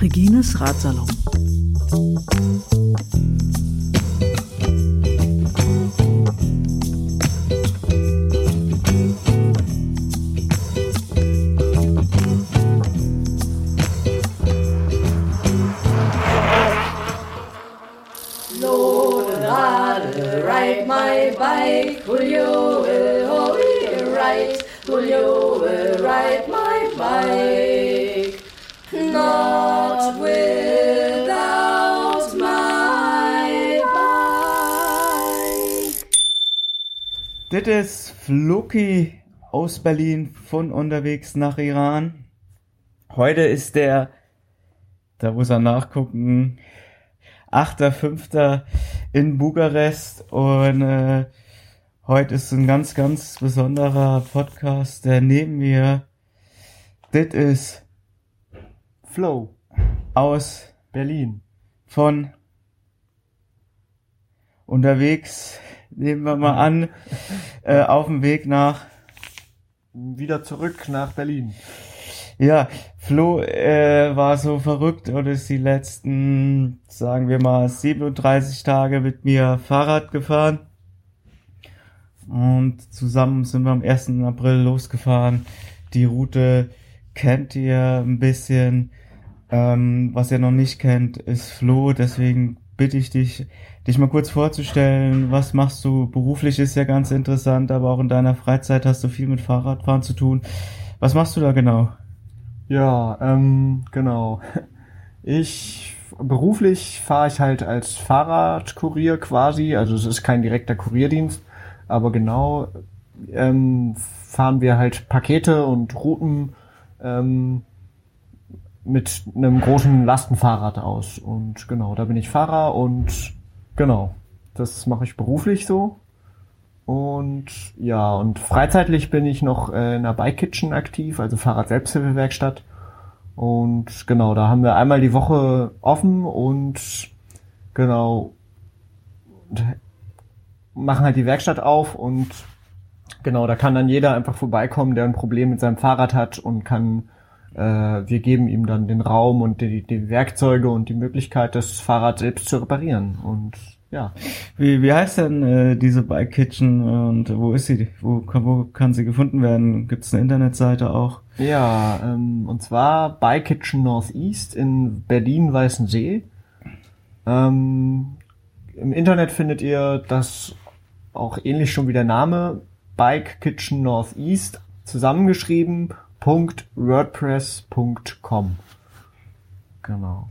Regines Ratsalon. Ist Floki aus Berlin von unterwegs nach Iran. Heute ist der, da muss er nachgucken, 8.5. in Bukarest und äh, heute ist ein ganz, ganz besonderer Podcast, der neben mir, das ist Flow, aus Berlin. von unterwegs, nehmen wir mal an, äh, auf dem Weg nach Wieder zurück nach Berlin. Ja, Flo äh, war so verrückt und ist die letzten, sagen wir mal, 37 Tage mit mir Fahrrad gefahren. Und zusammen sind wir am 1. April losgefahren. Die Route kennt ihr ein bisschen. Ähm, was ihr noch nicht kennt, ist Flo. Deswegen bitte ich dich, dich mal kurz vorzustellen. Was machst du? Beruflich ist ja ganz interessant, aber auch in deiner Freizeit hast du viel mit Fahrradfahren zu tun. Was machst du da genau? Ja, ähm, genau. Ich beruflich fahre ich halt als Fahrradkurier quasi, also es ist kein direkter Kurierdienst, aber genau ähm, fahren wir halt Pakete und Routen ähm, mit einem großen Lastenfahrrad aus. Und genau, da bin ich Fahrer und genau, das mache ich beruflich so. Und ja, und freizeitlich bin ich noch äh, in der Bike Kitchen aktiv, also Fahrrad-Selbsthilfewerkstatt. Und genau, da haben wir einmal die Woche offen und genau machen halt die Werkstatt auf und genau, da kann dann jeder einfach vorbeikommen, der ein Problem mit seinem Fahrrad hat und kann, wir geben ihm dann den Raum und die, die Werkzeuge und die Möglichkeit, das Fahrrad selbst zu reparieren. Und ja, Wie, wie heißt denn äh, diese Bike Kitchen und wo ist sie? Wo, kann- wo kann sie gefunden werden? Gibt es eine Internetseite auch? Ja, ähm, und zwar bei Kitchen Northeast in Berlin-Weißensee. Ähm, Im Internet findet ihr das auch ähnlich schon wie der Name Bike Kitchen Northeast zusammengeschrieben .wordpress.com. Genau.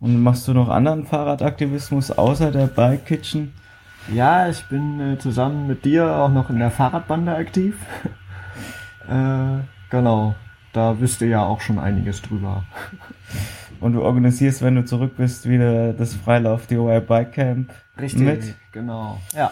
Und machst du noch anderen Fahrradaktivismus außer der Bike Kitchen? Ja, ich bin äh, zusammen mit dir auch noch in der Fahrradbande aktiv. äh, genau. Da wisst ihr ja auch schon einiges drüber. Und du organisierst, wenn du zurück bist, wieder das Freilauf DIY Bike Camp mit. genau. Ja.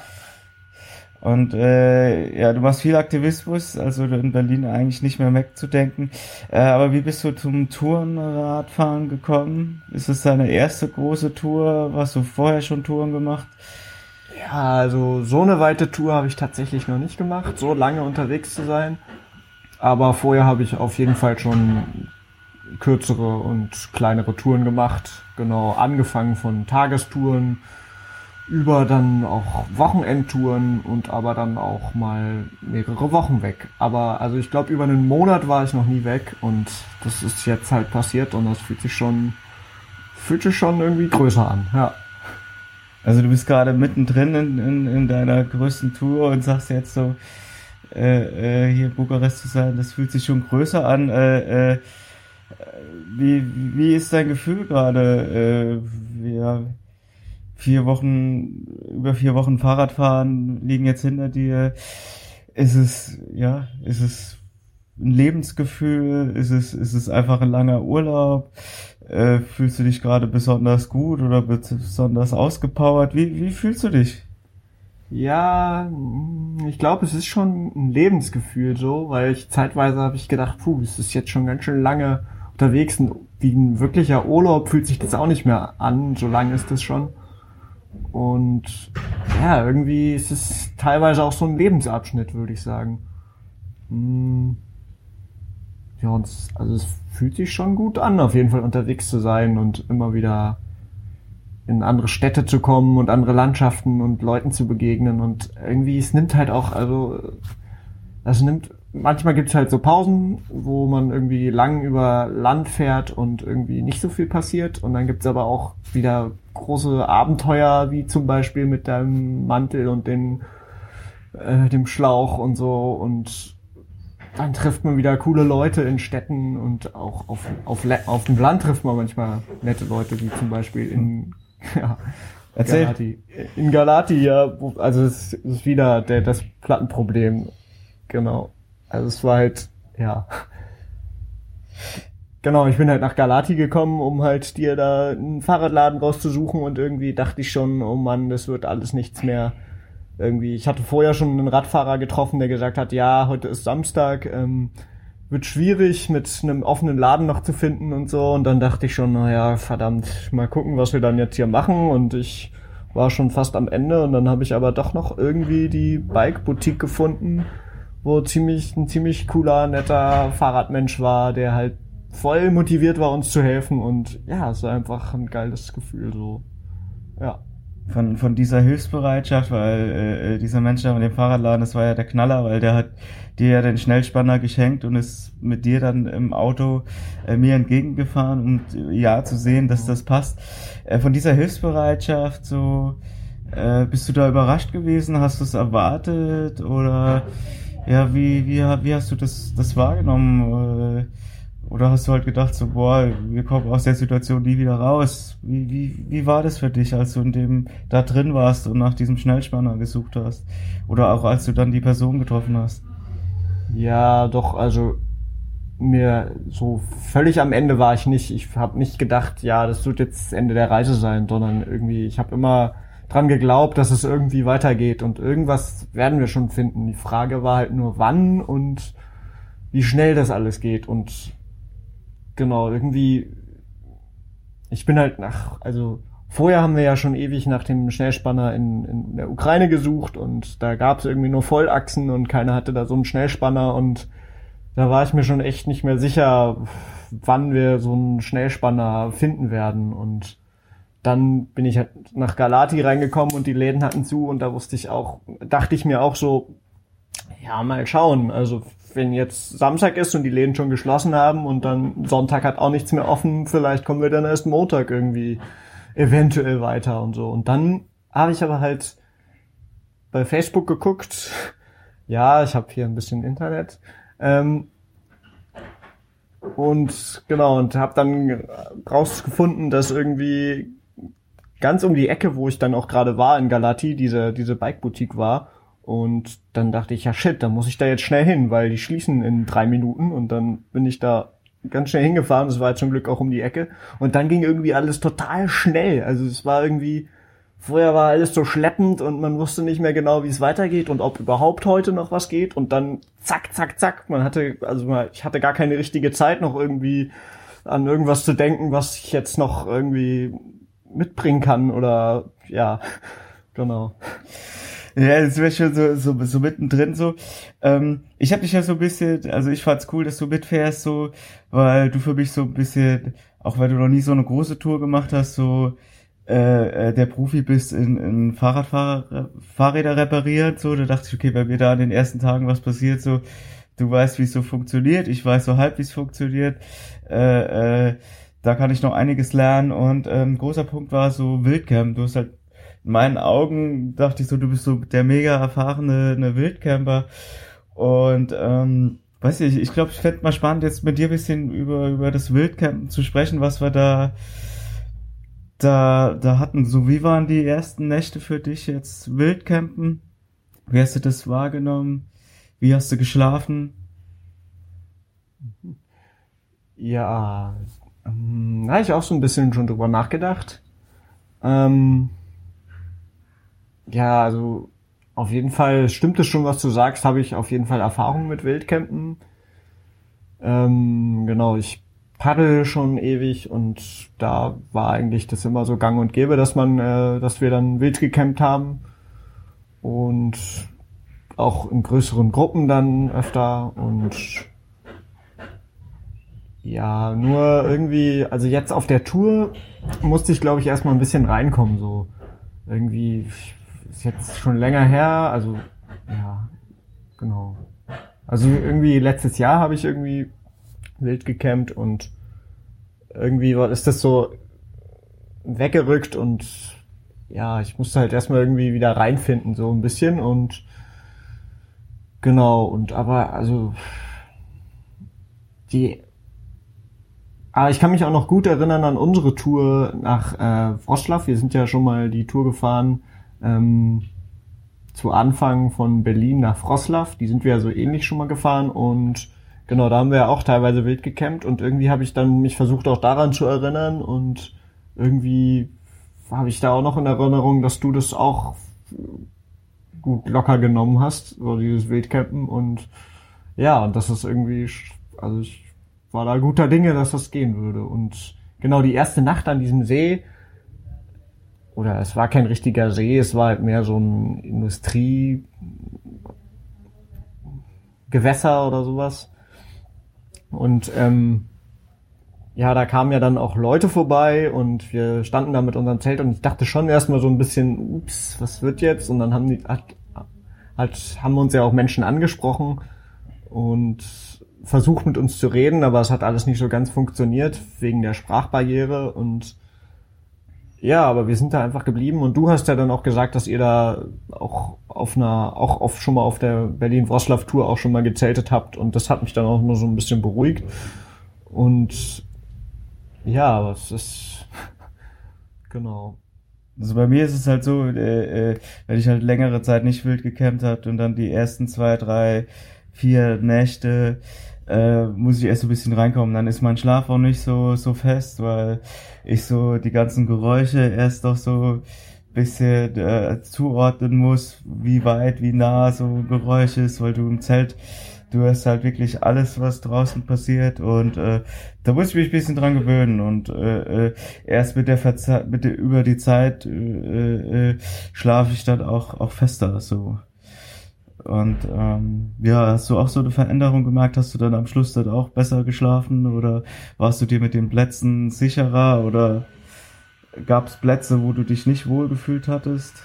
Und äh, ja, du machst viel Aktivismus, also in Berlin eigentlich nicht mehr wegzudenken. Äh, aber wie bist du zum Tourenradfahren gekommen? Ist es deine erste große Tour? Hast du vorher schon Touren gemacht? Ja, also so eine weite Tour habe ich tatsächlich noch nicht gemacht, so lange unterwegs zu sein. Aber vorher habe ich auf jeden Fall schon kürzere und kleinere Touren gemacht. Genau, angefangen von Tagestouren über dann auch Wochenendtouren und aber dann auch mal mehrere Wochen weg. Aber also ich glaube, über einen Monat war ich noch nie weg und das ist jetzt halt passiert und das fühlt sich schon, fühlt sich schon irgendwie größer an, ja. Also du bist gerade mittendrin in, in, in deiner größten Tour und sagst jetzt so, äh, äh, hier Bukarest zu sein, das fühlt sich schon größer an. Äh, äh, wie, wie ist dein Gefühl gerade? Äh, wir vier Wochen, über vier Wochen Fahrradfahren liegen jetzt hinter dir. Ist es, ja, ist es ein Lebensgefühl? Ist es, ist es einfach ein langer Urlaub? Äh, fühlst du dich gerade besonders gut oder besonders ausgepowert? Wie, wie fühlst du dich? Ja, ich glaube, es ist schon ein Lebensgefühl so, weil ich zeitweise habe ich gedacht, puh, es ist jetzt schon ganz schön lange unterwegs. und Wie ein wirklicher Urlaub fühlt sich das auch nicht mehr an, so lange ist das schon. Und ja, irgendwie ist es teilweise auch so ein Lebensabschnitt, würde ich sagen. Hm. Ja, und es, also es fühlt sich schon gut an, auf jeden Fall unterwegs zu sein und immer wieder in andere Städte zu kommen und andere Landschaften und Leuten zu begegnen und irgendwie es nimmt halt auch, also es nimmt, manchmal gibt's halt so Pausen, wo man irgendwie lang über Land fährt und irgendwie nicht so viel passiert und dann gibt's aber auch wieder große Abenteuer, wie zum Beispiel mit deinem Mantel und den, äh, dem Schlauch und so und dann trifft man wieder coole Leute in Städten und auch auf, auf, auf dem Land trifft man manchmal nette Leute, wie zum Beispiel in ja, Erzähl. Galati. In Galati, ja, also es ist wieder der, das Plattenproblem. Genau. Also es war halt, ja. Genau, ich bin halt nach Galati gekommen, um halt dir da einen Fahrradladen rauszusuchen und irgendwie dachte ich schon, oh Mann, das wird alles nichts mehr. Irgendwie, ich hatte vorher schon einen Radfahrer getroffen, der gesagt hat, ja, heute ist Samstag, ähm, wird schwierig mit einem offenen Laden noch zu finden und so. Und dann dachte ich schon, naja, verdammt, mal gucken, was wir dann jetzt hier machen. Und ich war schon fast am Ende und dann habe ich aber doch noch irgendwie die Bike-Boutique gefunden, wo ziemlich ein ziemlich cooler, netter Fahrradmensch war, der halt voll motiviert war, uns zu helfen. Und ja, es war einfach ein geiles Gefühl so. Ja. von, von dieser Hilfsbereitschaft, weil äh, äh, dieser Mensch da mit dem Fahrradladen, das war ja der Knaller, weil der hat dir ja den Schnellspanner geschenkt und ist mit dir dann im Auto äh, mir entgegengefahren, um äh, ja zu sehen, dass das passt. Äh, von dieser Hilfsbereitschaft, so äh, bist du da überrascht gewesen? Hast du es erwartet oder ja, wie, wie, wie hast du das, das wahrgenommen? Äh, oder hast du halt gedacht, so, boah, wir kommen aus der Situation nie wieder raus? Wie, wie, wie war das für dich, als du in dem da drin warst und nach diesem Schnellspanner gesucht hast? Oder auch als du dann die Person getroffen hast? Ja, doch, also mir so völlig am Ende war ich nicht. Ich habe nicht gedacht, ja, das wird jetzt das Ende der Reise sein, sondern irgendwie, ich habe immer dran geglaubt, dass es irgendwie weitergeht und irgendwas werden wir schon finden. Die Frage war halt nur, wann und wie schnell das alles geht und genau, irgendwie, ich bin halt nach, also vorher haben wir ja schon ewig nach dem Schnellspanner in, in der Ukraine gesucht und da gab es irgendwie nur Vollachsen und keiner hatte da so einen Schnellspanner und da war ich mir schon echt nicht mehr sicher, wann wir so einen Schnellspanner finden werden und dann bin ich halt nach Galati reingekommen und die Läden hatten zu und da wusste ich auch, dachte ich mir auch so, ja, mal schauen. Also wenn jetzt Samstag ist und die Läden schon geschlossen haben und dann Sonntag hat auch nichts mehr offen, vielleicht kommen wir dann erst Montag irgendwie eventuell weiter und so. Und dann habe ich aber halt bei Facebook geguckt. Ja, ich habe hier ein bisschen Internet. Ähm, und genau, und habe dann rausgefunden, dass irgendwie ganz um die Ecke, wo ich dann auch gerade war in Galati, diese, diese Bike-Boutique war. Und dann dachte ich, ja shit, da muss ich da jetzt schnell hin, weil die schließen in drei Minuten. Und dann bin ich da ganz schnell hingefahren. Das war zum Glück auch um die Ecke. Und dann ging irgendwie alles total schnell. Also es war irgendwie, vorher war alles so schleppend und man wusste nicht mehr genau, wie es weitergeht und ob überhaupt heute noch was geht. Und dann zack, zack, zack. Man hatte, also ich hatte gar keine richtige Zeit noch irgendwie an irgendwas zu denken, was ich jetzt noch irgendwie mitbringen kann oder ja, genau. Ja, das wäre schon so, so, so mittendrin so. Ähm, ich habe dich ja so ein bisschen, also ich fand's cool, dass du mitfährst, so, weil du für mich so ein bisschen, auch weil du noch nie so eine große Tour gemacht hast, so äh, äh, der Profi bist in, in Fahrradfahrer, Fahrräder reparieren, so, da dachte ich, okay, bei mir da an den ersten Tagen was passiert, so, du weißt, wie es so funktioniert, ich weiß so halb, wie es funktioniert, äh, äh, da kann ich noch einiges lernen und ähm, großer Punkt war so Wildcamp, du hast halt in meinen Augen dachte ich so, du bist so der mega erfahrene eine Wildcamper. Und ähm, weiß ich, ich glaube, ich fände mal spannend, jetzt mit dir ein bisschen über, über das Wildcampen zu sprechen, was wir da, da, da hatten. So, wie waren die ersten Nächte für dich jetzt Wildcampen? Wie hast du das wahrgenommen? Wie hast du geschlafen? Ja, ähm, da habe ich auch so ein bisschen schon drüber nachgedacht. Ähm, ja, also auf jeden Fall stimmt es schon, was du sagst, habe ich auf jeden Fall Erfahrung mit Wildcampen. Ähm, genau, ich paddel schon ewig und da war eigentlich das immer so gang und gäbe, dass man, äh, dass wir dann wild gecampt haben und auch in größeren Gruppen dann öfter und ja, nur irgendwie, also jetzt auf der Tour musste ich glaube ich erstmal ein bisschen reinkommen, so irgendwie ist jetzt schon länger her, also ja, genau. Also irgendwie letztes Jahr habe ich irgendwie wild gecampt und irgendwie ist das so weggerückt und ja, ich musste halt erstmal irgendwie wieder reinfinden, so ein bisschen und genau, und aber also die aber ich kann mich auch noch gut erinnern an unsere Tour nach äh, Wroclaw. Wir sind ja schon mal die Tour gefahren ähm, zu Anfang von Berlin nach Wroclaw. Die sind wir ja so ähnlich schon mal gefahren und Genau, da haben wir ja auch teilweise wild gecampt und irgendwie habe ich dann mich versucht auch daran zu erinnern und irgendwie habe ich da auch noch in Erinnerung, dass du das auch gut locker genommen hast, so dieses Wildcampen und ja, und das ist irgendwie, also ich war da guter Dinge, dass das gehen würde und genau die erste Nacht an diesem See, oder es war kein richtiger See, es war halt mehr so ein Industriegewässer oder sowas und ähm, ja, da kamen ja dann auch Leute vorbei und wir standen da mit unserem Zelt und ich dachte schon erstmal so ein bisschen, ups, was wird jetzt? Und dann haben die hat, halt, haben uns ja auch Menschen angesprochen und versucht mit uns zu reden, aber es hat alles nicht so ganz funktioniert wegen der Sprachbarriere und ja, aber wir sind da einfach geblieben und du hast ja dann auch gesagt, dass ihr da auch auf einer, auch auf, schon mal auf der Berlin-Wroclaw-Tour auch schon mal gezeltet habt und das hat mich dann auch nur so ein bisschen beruhigt. Und ja, aber es ist genau. Also bei mir ist es halt so, äh, äh, wenn ich halt längere Zeit nicht wild gecampt habe und dann die ersten zwei, drei, vier Nächte äh, muss ich erst so ein bisschen reinkommen. Dann ist mein Schlaf auch nicht so, so fest, weil ich so die ganzen Geräusche erst doch so bisschen äh, zuordnen muss, wie weit, wie nah so ein Geräusch ist, weil du im Zelt, du hast halt wirklich alles, was draußen passiert und äh, da muss ich mich ein bisschen dran gewöhnen und äh, äh, erst mit der, Verze mit der über die Zeit äh, äh, schlafe ich dann auch auch fester so. Und ähm, ja, hast du auch so eine Veränderung gemerkt? Hast du dann am Schluss dann auch besser geschlafen oder warst du dir mit den Plätzen sicherer oder gab es Plätze, wo du dich nicht wohl gefühlt hattest?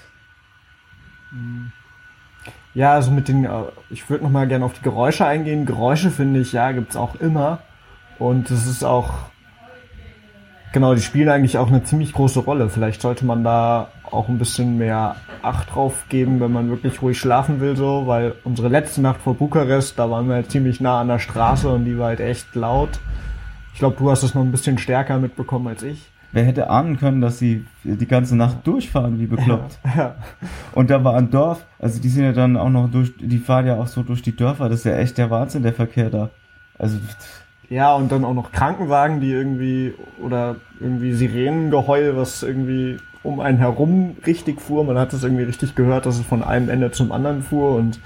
Ja, also mit den, äh, ich würde noch mal gerne auf die Geräusche eingehen. Geräusche finde ich, ja, gibt's auch immer. Und es ist auch, genau, die spielen eigentlich auch eine ziemlich große Rolle. Vielleicht sollte man da auch ein bisschen mehr Acht drauf geben, wenn man wirklich ruhig schlafen will, so, weil unsere letzte Nacht vor Bukarest, da waren wir halt ziemlich nah an der Straße und die war halt echt laut. Ich glaube, du hast es noch ein bisschen stärker mitbekommen als ich. Wer hätte ahnen können, dass sie die ganze Nacht durchfahren, wie bekloppt. Ja, ja. Und da war ein Dorf, also die sind ja dann auch noch durch, die fahren ja auch so durch die Dörfer, das ist ja echt der Wahnsinn, der Verkehr da. Also. Ja, und dann auch noch Krankenwagen, die irgendwie, oder irgendwie Sirenengeheul, was irgendwie um einen herum richtig fuhr. Man hat es irgendwie richtig gehört, dass es von einem Ende zum anderen fuhr und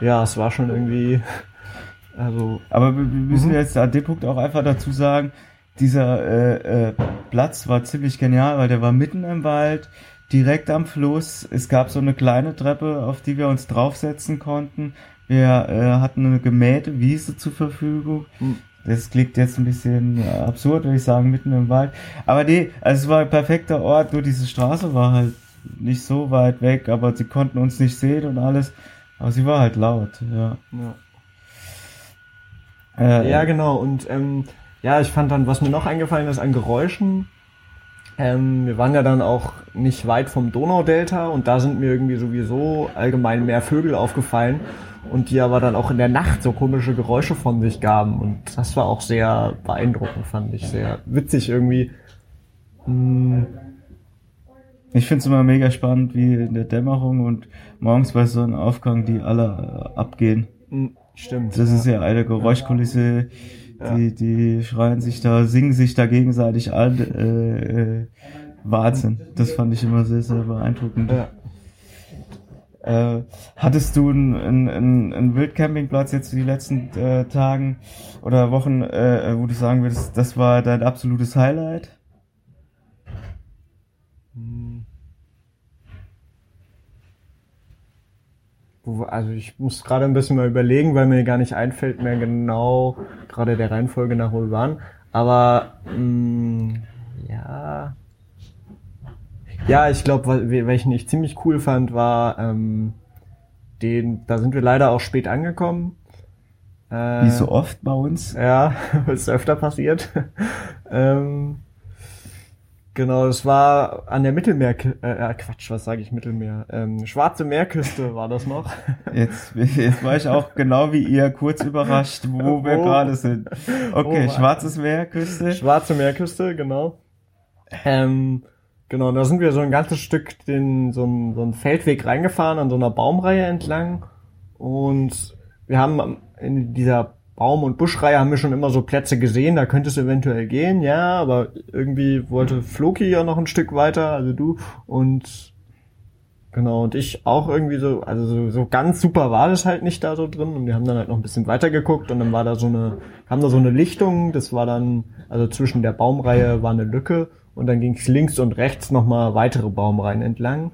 ja, es war schon irgendwie, also. Aber wir müssen mhm. jetzt an dem Punkt auch einfach dazu sagen, dieser äh, äh, Platz war ziemlich genial, weil der war mitten im Wald, direkt am Fluss. Es gab so eine kleine Treppe, auf die wir uns draufsetzen konnten. Wir äh, hatten eine gemähte Wiese zur Verfügung. Mhm. Das klingt jetzt ein bisschen äh, absurd, würde ich sagen, mitten im Wald. Aber nee, also es war ein perfekter Ort, nur diese Straße war halt nicht so weit weg, aber sie konnten uns nicht sehen und alles. Aber sie war halt laut, ja. Ja, äh, ja genau. Und ähm, ja, ich fand dann, was mir noch eingefallen ist an Geräuschen, ähm, wir waren ja dann auch nicht weit vom Donaudelta und da sind mir irgendwie sowieso allgemein mehr Vögel aufgefallen und die aber dann auch in der Nacht so komische Geräusche von sich gaben. Und das war auch sehr beeindruckend, fand ich. Sehr witzig irgendwie. Hm. Ich finde es immer mega spannend, wie in der Dämmerung und morgens bei so einem Aufgang die alle äh, abgehen. Hm, stimmt. Das ja. ist ja eine Geräuschkulisse. Ja. Die, die schreien sich da, singen sich da gegenseitig an. Äh, äh, Wahnsinn. Das fand ich immer sehr, sehr beeindruckend. Ja. Äh, hattest du einen, einen, einen Wildcampingplatz jetzt die letzten äh, Tagen oder Wochen, äh, wo du sagen würdest, das war dein absolutes Highlight? Also ich muss gerade ein bisschen mal überlegen, weil mir gar nicht einfällt mehr genau gerade der Reihenfolge nach, wo. Aber mh, mm, ja, ja, ich glaube, welchen ich ziemlich cool fand, war ähm, den. Da sind wir leider auch spät angekommen. Äh, Wie so oft bei uns. Ja, ist öfter passiert. ähm, Genau, es war an der Mittelmeer, äh, äh Quatsch, was sage ich Mittelmeer? Ähm, Schwarze Meerküste war das noch. Jetzt, jetzt war ich auch genau wie ihr kurz überrascht, wo wir oh. gerade sind. Okay, oh, Schwarzes Meerküste. Schwarze Meerküste, genau. Ähm, genau, da sind wir so ein ganzes Stück den, so, ein, so einen Feldweg reingefahren an so einer Baumreihe entlang. Und wir haben in dieser Baum- und Buschreihe haben wir schon immer so Plätze gesehen, da könnte es eventuell gehen, ja, aber irgendwie wollte Floki ja noch ein Stück weiter, also du, und genau, und ich auch irgendwie so, also so, so ganz super war das halt nicht da so drin. Und wir haben dann halt noch ein bisschen weiter geguckt und dann war da so eine, kam da so eine Lichtung, das war dann, also zwischen der Baumreihe war eine Lücke und dann ging es links und rechts nochmal weitere Baumreihen entlang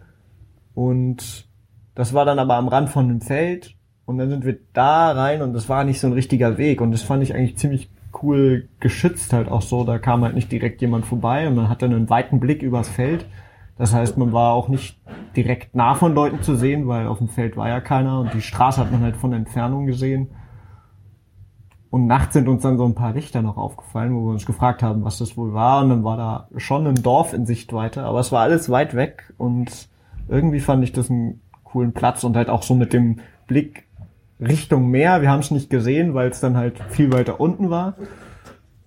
und das war dann aber am Rand von einem Feld und dann sind wir da rein und das war nicht so ein richtiger Weg. Und das fand ich eigentlich ziemlich cool geschützt halt auch so. Da kam halt nicht direkt jemand vorbei und man hatte einen weiten Blick übers Feld. Das heißt, man war auch nicht direkt nah von Leuten zu sehen, weil auf dem Feld war ja keiner und die Straße hat man halt von Entfernung gesehen. Und nachts sind uns dann so ein paar Richter noch aufgefallen, wo wir uns gefragt haben, was das wohl war. Und dann war da schon ein Dorf in Sichtweite, aber es war alles weit weg und irgendwie fand ich das einen coolen Platz und halt auch so mit dem Blick Richtung Meer. Wir haben es nicht gesehen, weil es dann halt viel weiter unten war.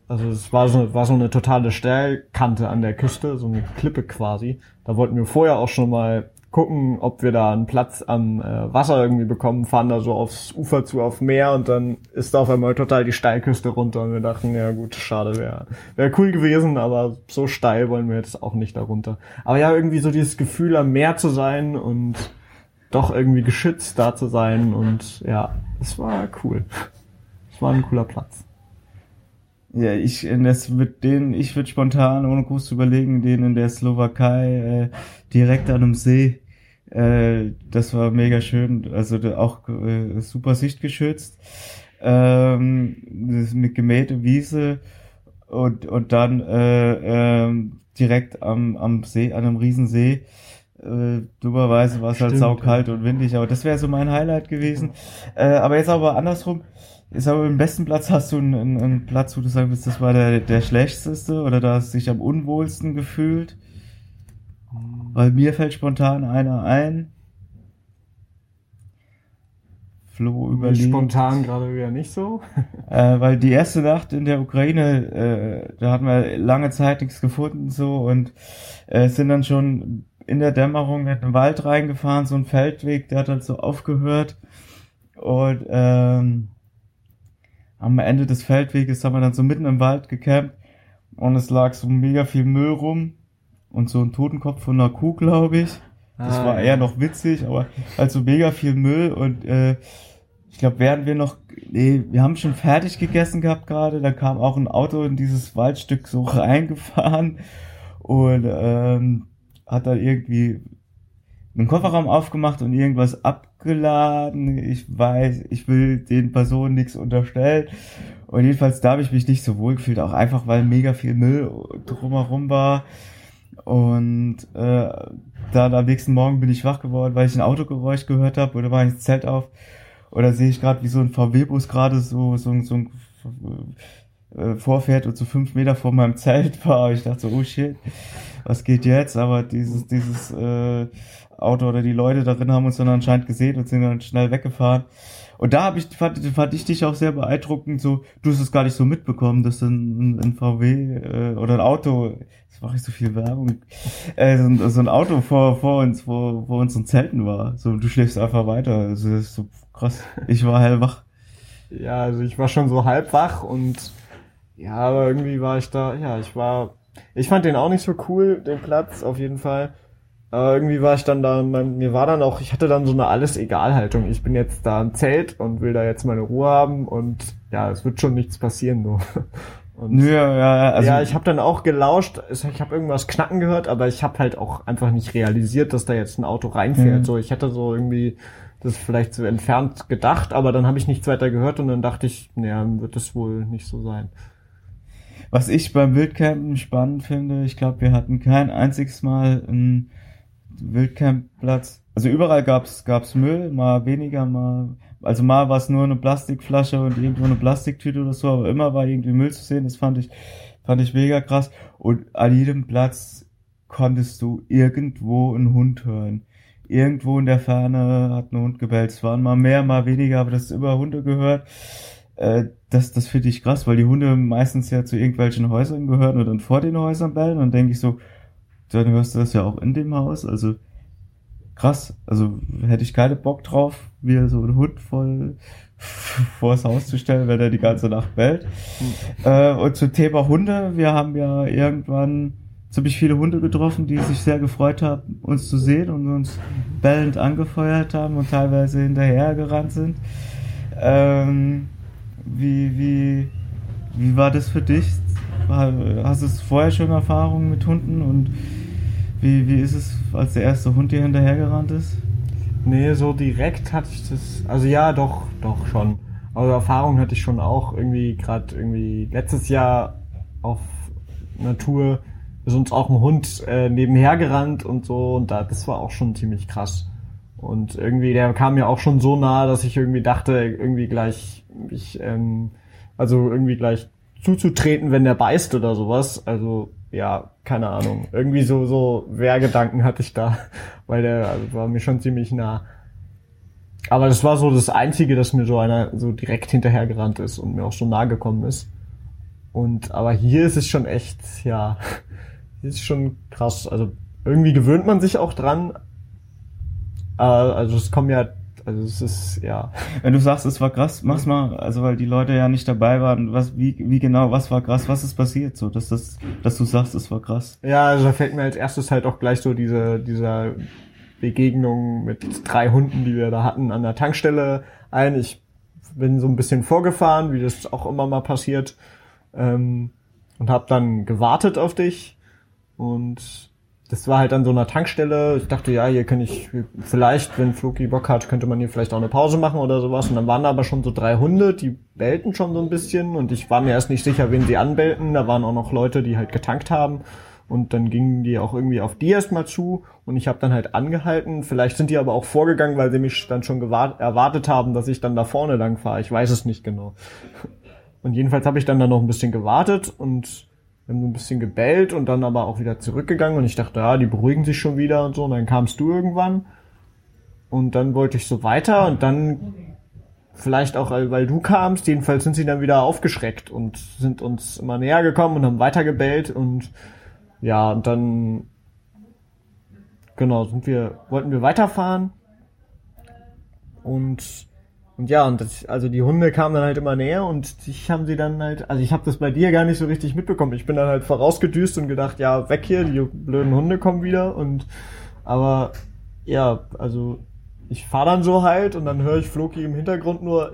Also es war so, war so eine totale Steilkante an der Küste, so eine Klippe quasi. Da wollten wir vorher auch schon mal gucken, ob wir da einen Platz am äh, Wasser irgendwie bekommen, fahren da so aufs Ufer zu, auf Meer und dann ist da auf einmal total die Steilküste runter und wir dachten, ja gut, schade, wäre wär cool gewesen, aber so steil wollen wir jetzt auch nicht darunter. Aber ja, irgendwie so dieses Gefühl am Meer zu sein und doch irgendwie geschützt da zu sein und ja, es war cool. Es war ein cooler Platz. Ja, ich, das wird den, ich würde spontan, ohne groß zu überlegen, den in der Slowakei, äh, direkt an einem See, äh, das war mega schön, also auch äh, super sichtgeschützt, ähm, mit gemähte Wiese und, und dann äh, äh, direkt am, am See, an einem Riesensee, äh, dummerweise war es halt saukalt und windig, aber das wäre so mein Highlight gewesen. Äh, aber jetzt aber andersrum, ist aber im besten Platz hast du einen, einen, einen Platz, wo du sagen willst, das war der, der schlechteste oder da hast du dich am unwohlsten gefühlt. Weil mir fällt spontan einer ein. Flo überlegt. Spontan gerade wieder nicht so. äh, weil die erste Nacht in der Ukraine, äh, da hatten wir lange Zeit nichts gefunden so und äh, sind dann schon in der Dämmerung in den Wald reingefahren, so ein Feldweg, der hat halt so aufgehört. Und ähm, am Ende des Feldweges haben wir dann so mitten im Wald gecampt und es lag so mega viel Müll rum und so ein Totenkopf von einer Kuh, glaube ich. Das ah, war eher noch witzig, aber halt so mega viel Müll und äh, ich glaube, während wir noch, nee, wir haben schon fertig gegessen gehabt gerade, da kam auch ein Auto in dieses Waldstück so reingefahren und ähm, hat da irgendwie einen Kofferraum aufgemacht und irgendwas abgeladen. Ich weiß, ich will den Personen nichts unterstellen. Und jedenfalls da habe ich mich nicht so wohl gefühlt, auch einfach weil mega viel Müll drumherum war. Und äh, dann am nächsten Morgen bin ich wach geworden, weil ich ein Autogeräusch gehört habe oder war ich ins Zelt auf. Oder sehe ich gerade, wie so ein VW-Bus gerade so, so, so ein äh, vorfährt und so fünf Meter vor meinem Zelt war. Ich dachte so, oh shit was geht jetzt? Aber dieses, dieses äh, Auto oder die Leute darin haben uns dann anscheinend gesehen und sind dann schnell weggefahren. Und da hab ich, fand, fand ich dich auch sehr beeindruckend, so, du hast es gar nicht so mitbekommen, dass ein, ein VW äh, oder ein Auto, mache ich so viel Werbung, äh, so, so ein Auto vor, vor uns, vor, vor unseren Zelten war. So, du schläfst einfach weiter. Das ist so krass. Ich war hellwach. Ja, also ich war schon so halb wach und ja, aber irgendwie war ich da, ja, ich war ich fand den auch nicht so cool, den Platz, auf jeden Fall. Aber irgendwie war ich dann da, mein, mir war dann auch, ich hatte dann so eine Alles-Egal-Haltung. Ich bin jetzt da im Zelt und will da jetzt meine Ruhe haben und ja, es wird schon nichts passieren, nur. Nö, ja, ja, also, ja, ich habe dann auch gelauscht, ich habe irgendwas knacken gehört, aber ich habe halt auch einfach nicht realisiert, dass da jetzt ein Auto reinfährt. Mhm. So, ich hätte so irgendwie das vielleicht so entfernt gedacht, aber dann habe ich nichts weiter gehört und dann dachte ich, naja, wird das wohl nicht so sein. Was ich beim Wildcampen spannend finde, ich glaube, wir hatten kein einziges Mal einen Wildcampplatz. Also überall gab's gab's Müll, mal weniger, mal also mal war es nur eine Plastikflasche und irgendwo eine Plastiktüte oder so, aber immer war irgendwie Müll zu sehen. Das fand ich fand ich mega krass. Und an jedem Platz konntest du irgendwo einen Hund hören. Irgendwo in der Ferne hat ein Hund gebellt. Es waren mal mehr, mal weniger, aber das ist immer Hunde gehört. Äh, das, das finde ich krass, weil die Hunde meistens ja zu irgendwelchen Häusern gehören und dann vor den Häusern bellen. Und denke ich so, dann hörst du das ja auch in dem Haus. Also krass. Also hätte ich keine Bock drauf, mir so einen Hund voll vors Haus zu stellen, wenn er die ganze Nacht bellt. Äh, und zum Thema Hunde, wir haben ja irgendwann ziemlich viele Hunde getroffen, die sich sehr gefreut haben, uns zu sehen und uns bellend angefeuert haben und teilweise hinterhergerannt sind. Ähm, wie, wie, wie war das für dich? Hast du vorher schon Erfahrungen mit Hunden und wie, wie ist es, als der erste Hund dir hinterhergerannt ist? Nee, so direkt hatte ich das. Also ja, doch, doch schon. Also Erfahrung hatte ich schon auch irgendwie gerade irgendwie letztes Jahr auf Natur ist uns auch ein Hund äh, nebenher gerannt und so und da das war auch schon ziemlich krass. Und irgendwie der kam mir auch schon so nah, dass ich irgendwie dachte, irgendwie gleich ich ähm, also irgendwie gleich zuzutreten, wenn der beißt oder sowas. Also ja, keine Ahnung. Irgendwie so so Wehrgedanken hatte ich da, weil der also war mir schon ziemlich nah. Aber das war so das Einzige, dass mir so einer so direkt hinterhergerannt ist und mir auch so nah gekommen ist. Und aber hier ist es schon echt, ja, hier ist schon krass. Also irgendwie gewöhnt man sich auch dran. Äh, also es kommen ja, also es ist ja. Wenn du sagst, es war krass, mach's mal, also weil die Leute ja nicht dabei waren, was, wie, wie genau, was war krass, was ist passiert, so, dass das, dass du sagst, es war krass. Ja, also da fällt mir als erstes halt auch gleich so diese, dieser Begegnung mit drei Hunden, die wir da hatten an der Tankstelle ein. Ich bin so ein bisschen vorgefahren, wie das auch immer mal passiert, ähm, und habe dann gewartet auf dich. Und das war halt an so einer Tankstelle. Ich dachte, ja, hier kann ich vielleicht, wenn Floki Bock hat, könnte man hier vielleicht auch eine Pause machen oder sowas. Und dann waren da aber schon so drei Hunde, die bellten schon so ein bisschen. Und ich war mir erst nicht sicher, wen sie anbellten. Da waren auch noch Leute, die halt getankt haben. Und dann gingen die auch irgendwie auf die erstmal zu und ich habe dann halt angehalten. Vielleicht sind die aber auch vorgegangen, weil sie mich dann schon erwartet haben, dass ich dann da vorne lang fahre. Ich weiß es nicht genau. Und jedenfalls habe ich dann da noch ein bisschen gewartet und haben ein bisschen gebellt und dann aber auch wieder zurückgegangen. Und ich dachte, ja, die beruhigen sich schon wieder und so. Und dann kamst du irgendwann. Und dann wollte ich so weiter und dann vielleicht auch, weil du kamst, jedenfalls sind sie dann wieder aufgeschreckt und sind uns immer näher gekommen und haben weiter gebellt. Und ja, und dann genau, sind wir, wollten wir weiterfahren. Und und ja, und das, also die Hunde kamen dann halt immer näher und ich haben sie dann halt, also ich habe das bei dir gar nicht so richtig mitbekommen. Ich bin dann halt vorausgedüst und gedacht, ja, weg hier, die blöden Hunde kommen wieder und aber ja, also ich fahre dann so halt und dann höre ich Floki im Hintergrund nur,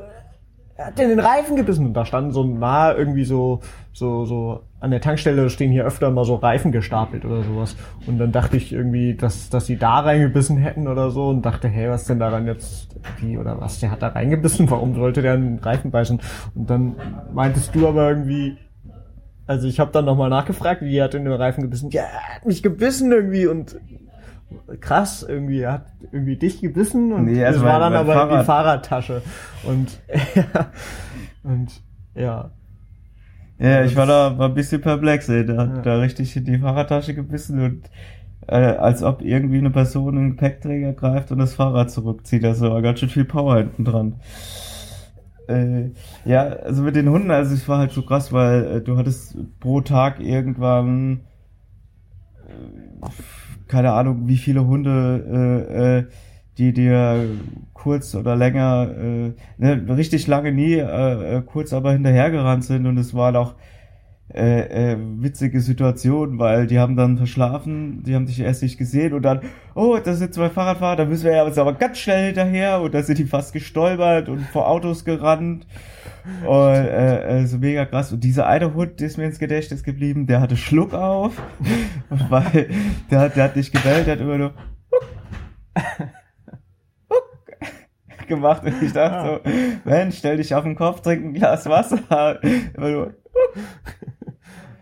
hat in den Reifen gebissen und da standen so nah irgendwie so, so, so an der Tankstelle stehen hier öfter mal so Reifen gestapelt oder sowas. Und dann dachte ich irgendwie, dass, dass sie da reingebissen hätten oder so und dachte, hey, was denn daran jetzt, wie oder was, der hat da reingebissen, warum sollte der einen Reifen beißen? Und dann meintest du aber irgendwie, also ich habe dann nochmal nachgefragt, wie er hat in den Reifen gebissen. Ja, er hat mich gebissen irgendwie und krass, irgendwie, er hat irgendwie dich gebissen und Nee, also war mein- dann aber die Fahrrad. Fahrradtasche. Und ja, und ja. Ja, ich war da war ein bisschen perplex, ey. Hat Ja. da richtig in die Fahrradtasche gebissen und äh, als ob irgendwie eine Person einen Gepäckträger greift und das Fahrrad zurückzieht. Also war ganz schön viel Power hinten dran. Äh, ja, also mit den Hunden, also es war halt so krass, weil äh, du hattest pro Tag irgendwann äh, keine Ahnung, wie viele Hunde äh, äh, die dir kurz oder länger, äh, ne, richtig lange nie, äh, äh, kurz aber hinterhergerannt sind. Und es waren auch äh, äh, witzige Situation, weil die haben dann verschlafen, die haben sich erst nicht gesehen und dann, oh, das sind zwei Fahrradfahrer, da müssen wir ja uns aber ganz schnell hinterher und da sind die fast gestolpert und vor Autos gerannt und äh, äh, so mega krass. Und dieser eine Hund ist mir ins Gedächtnis geblieben, der hatte Schluck auf, weil der, hat- der hat nicht gebellt, der hat immer nur gemacht und ich dachte so, Mensch, stell dich auf den Kopf, trink ein Glas Wasser. Immer nur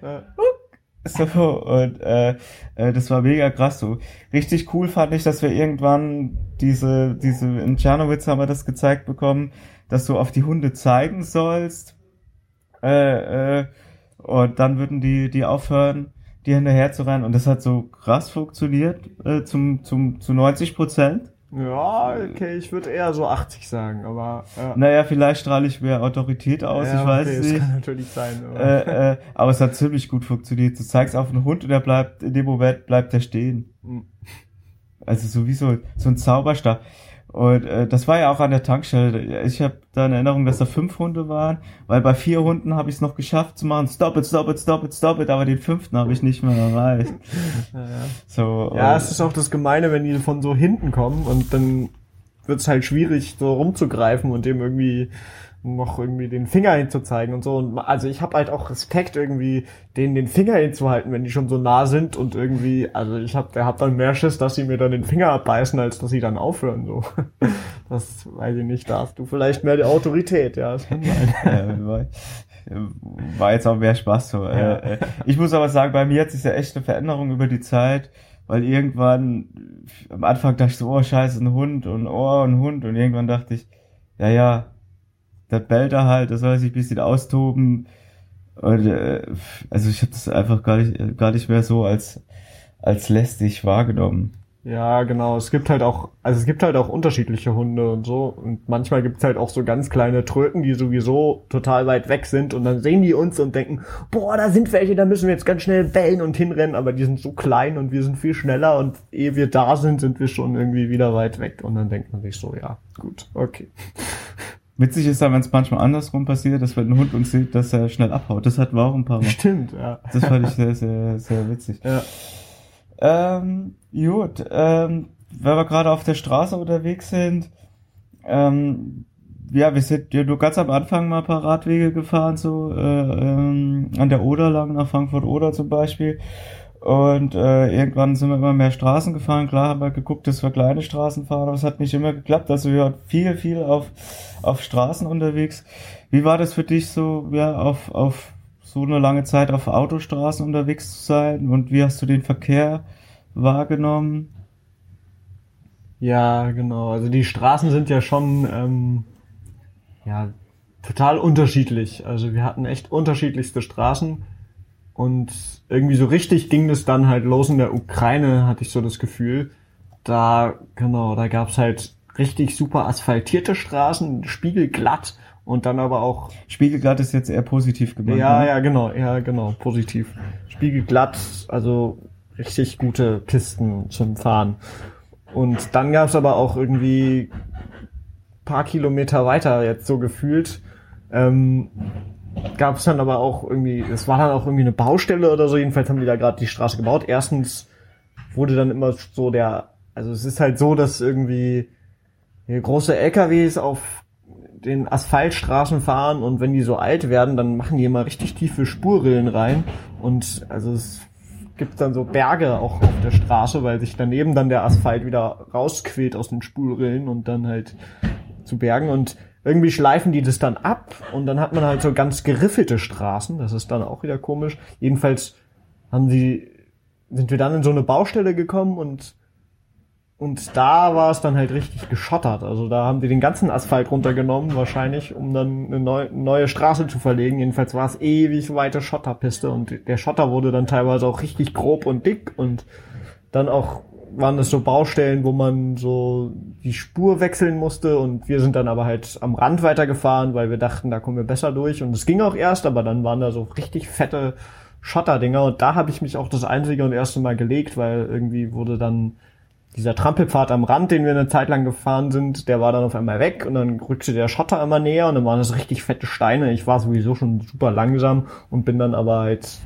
so, und äh, äh, das war mega krass. So. Richtig cool fand ich, dass wir irgendwann diese, diese, in Czernowitz haben wir das gezeigt bekommen, dass du auf die Hunde zeigen sollst. Äh, äh, und dann würden die, die aufhören, dir hinterher zu rennen. Und das hat so krass funktioniert, äh, zum, zum, zu 90 Prozent. Ja, okay, ich würde eher so 80 sagen, aber ja. Naja, vielleicht strahle ich mehr Autorität aus, ja, ich weiß okay, es das nicht. kann natürlich sein. Aber äh, äh, aber es hat ziemlich gut funktioniert. Du zeigst auf einen Hund und er bleibt, in dem Moment bleibt er stehen. Mhm. Also sowieso so ein Zauberstab. Und äh, das war ja auch an der Tankstelle. Ich habe da eine Erinnerung, dass da fünf Hunde waren, weil bei vier Hunden habe ich es noch geschafft zu machen, stop it, stop it, stop it, stop it, aber den fünften habe ich nicht mehr erreicht. ja, ja. So, ja, und- es ist auch das Gemeine, wenn die von so hinten kommen und dann wird es halt schwierig, so rumzugreifen und dem irgendwie noch irgendwie den Finger hinzuzeigen und so. Und also ich habe halt auch Respekt, irgendwie denen den Finger hinzuhalten, wenn die schon so nah sind und irgendwie, also ich hab, der hab dann mehr Schiss, dass sie mir dann den Finger abbeißen, als dass sie dann aufhören. So. Das weiß ich nicht, da hast du vielleicht mehr die Autorität, ja. Das kann sein. war, jetzt auch mehr Spaß so. Äh, äh, ich muss aber sagen, bei mir hat sich ja echt eine Veränderung über die Zeit, weil irgendwann am Anfang dachte ich so, oh scheiße, ein Hund und oh, ein Hund und irgendwann dachte ich, ja, ja, der bellt da halt, das soll sich ein bisschen austoben. Und, äh, also ich habe das einfach gar nicht, gar nicht mehr so als als lästig wahrgenommen. Ja, genau. Es gibt halt auch, also es gibt halt auch unterschiedliche Hunde und so. Und manchmal gibt's halt auch so ganz kleine Tröten, die sowieso total weit weg sind. Und dann sehen die uns und denken, boah, da sind welche, da müssen wir jetzt ganz schnell bellen und hinrennen. Aber die sind so klein und wir sind viel schneller. Und ehe wir da sind, sind wir schon irgendwie wieder weit weg. Und dann denkt man sich so, ja, gut, okay. Witzig ist dann, wenn es manchmal andersrum passiert, dass wenn ein Hund uns sieht, dass er schnell abhaut. Das hatten wir auch ein paar Mal. Stimmt, ja. Das fand ich sehr, sehr, sehr witzig. Ja. Ähm, gut, ähm, wenn wir gerade auf der Straße unterwegs sind, ähm, ja, wir sind ja nur ganz am Anfang mal ein paar Radwege gefahren, so äh, ähm, an der Oder lang nach Frankfurt-Oder zum Beispiel. Und äh, irgendwann sind wir immer mehr Straßen gefahren. Klar haben wir geguckt, dass wir kleine Straßen fahren, aber es hat nicht immer geklappt. Also wir waren viel, viel auf, auf Straßen unterwegs. Wie war das für dich so, ja, auf, auf so eine lange Zeit auf Autostraßen unterwegs zu sein? Und wie hast du den Verkehr wahrgenommen? Ja, genau. Also die Straßen sind ja schon ähm, ja total unterschiedlich. Also wir hatten echt unterschiedlichste Straßen und irgendwie so richtig ging das dann halt los in der Ukraine, hatte ich so das Gefühl. Da genau, da gab's halt richtig super asphaltierte Straßen, spiegelglatt und dann aber auch Spiegelglatt ist jetzt eher positiv gemeint. ja, ne? ja, genau, ja, genau, positiv. Spiegelglatt, also richtig gute Pisten zum Fahren. Und dann gab's aber auch irgendwie paar Kilometer weiter jetzt so gefühlt, ähm, gab's dann aber auch irgendwie, es war dann auch irgendwie eine Baustelle oder so, jedenfalls haben die da gerade die Straße gebaut. Erstens wurde dann immer so der, also es ist halt so, dass irgendwie große LKWs auf den Asphaltstraßen fahren und wenn die so alt werden, dann machen die immer richtig tiefe Spurrillen rein und also es gibt dann so Berge auch auf der Straße, weil sich daneben dann der Asphalt wieder rausquillt aus den Spurrillen und dann halt zu Bergen und irgendwie schleifen die das dann ab und dann hat man halt so ganz geriffelte Straßen, das ist dann auch wieder komisch. Jedenfalls haben sie sind wir dann in so eine Baustelle gekommen und und da war es dann halt richtig geschottert. Also da haben die den ganzen Asphalt runtergenommen, wahrscheinlich, um dann eine neu, neue Straße zu verlegen. Jedenfalls war es ewig weite Schotterpiste und der Schotter wurde dann teilweise auch richtig grob und dick und dann auch waren es so Baustellen, wo man so die Spur wechseln musste und wir sind dann aber halt am Rand weitergefahren, weil wir dachten, da kommen wir besser durch und es ging auch erst, aber dann waren da so richtig fette Schotterdinger und da habe ich mich auch das einzige und erste Mal gelegt, weil irgendwie wurde dann dieser Trampelpfad am Rand, den wir eine Zeit lang gefahren sind, der war dann auf einmal weg und dann rückte der Schotter immer näher und dann waren das richtig fette Steine. Ich war sowieso schon super langsam und bin dann aber halt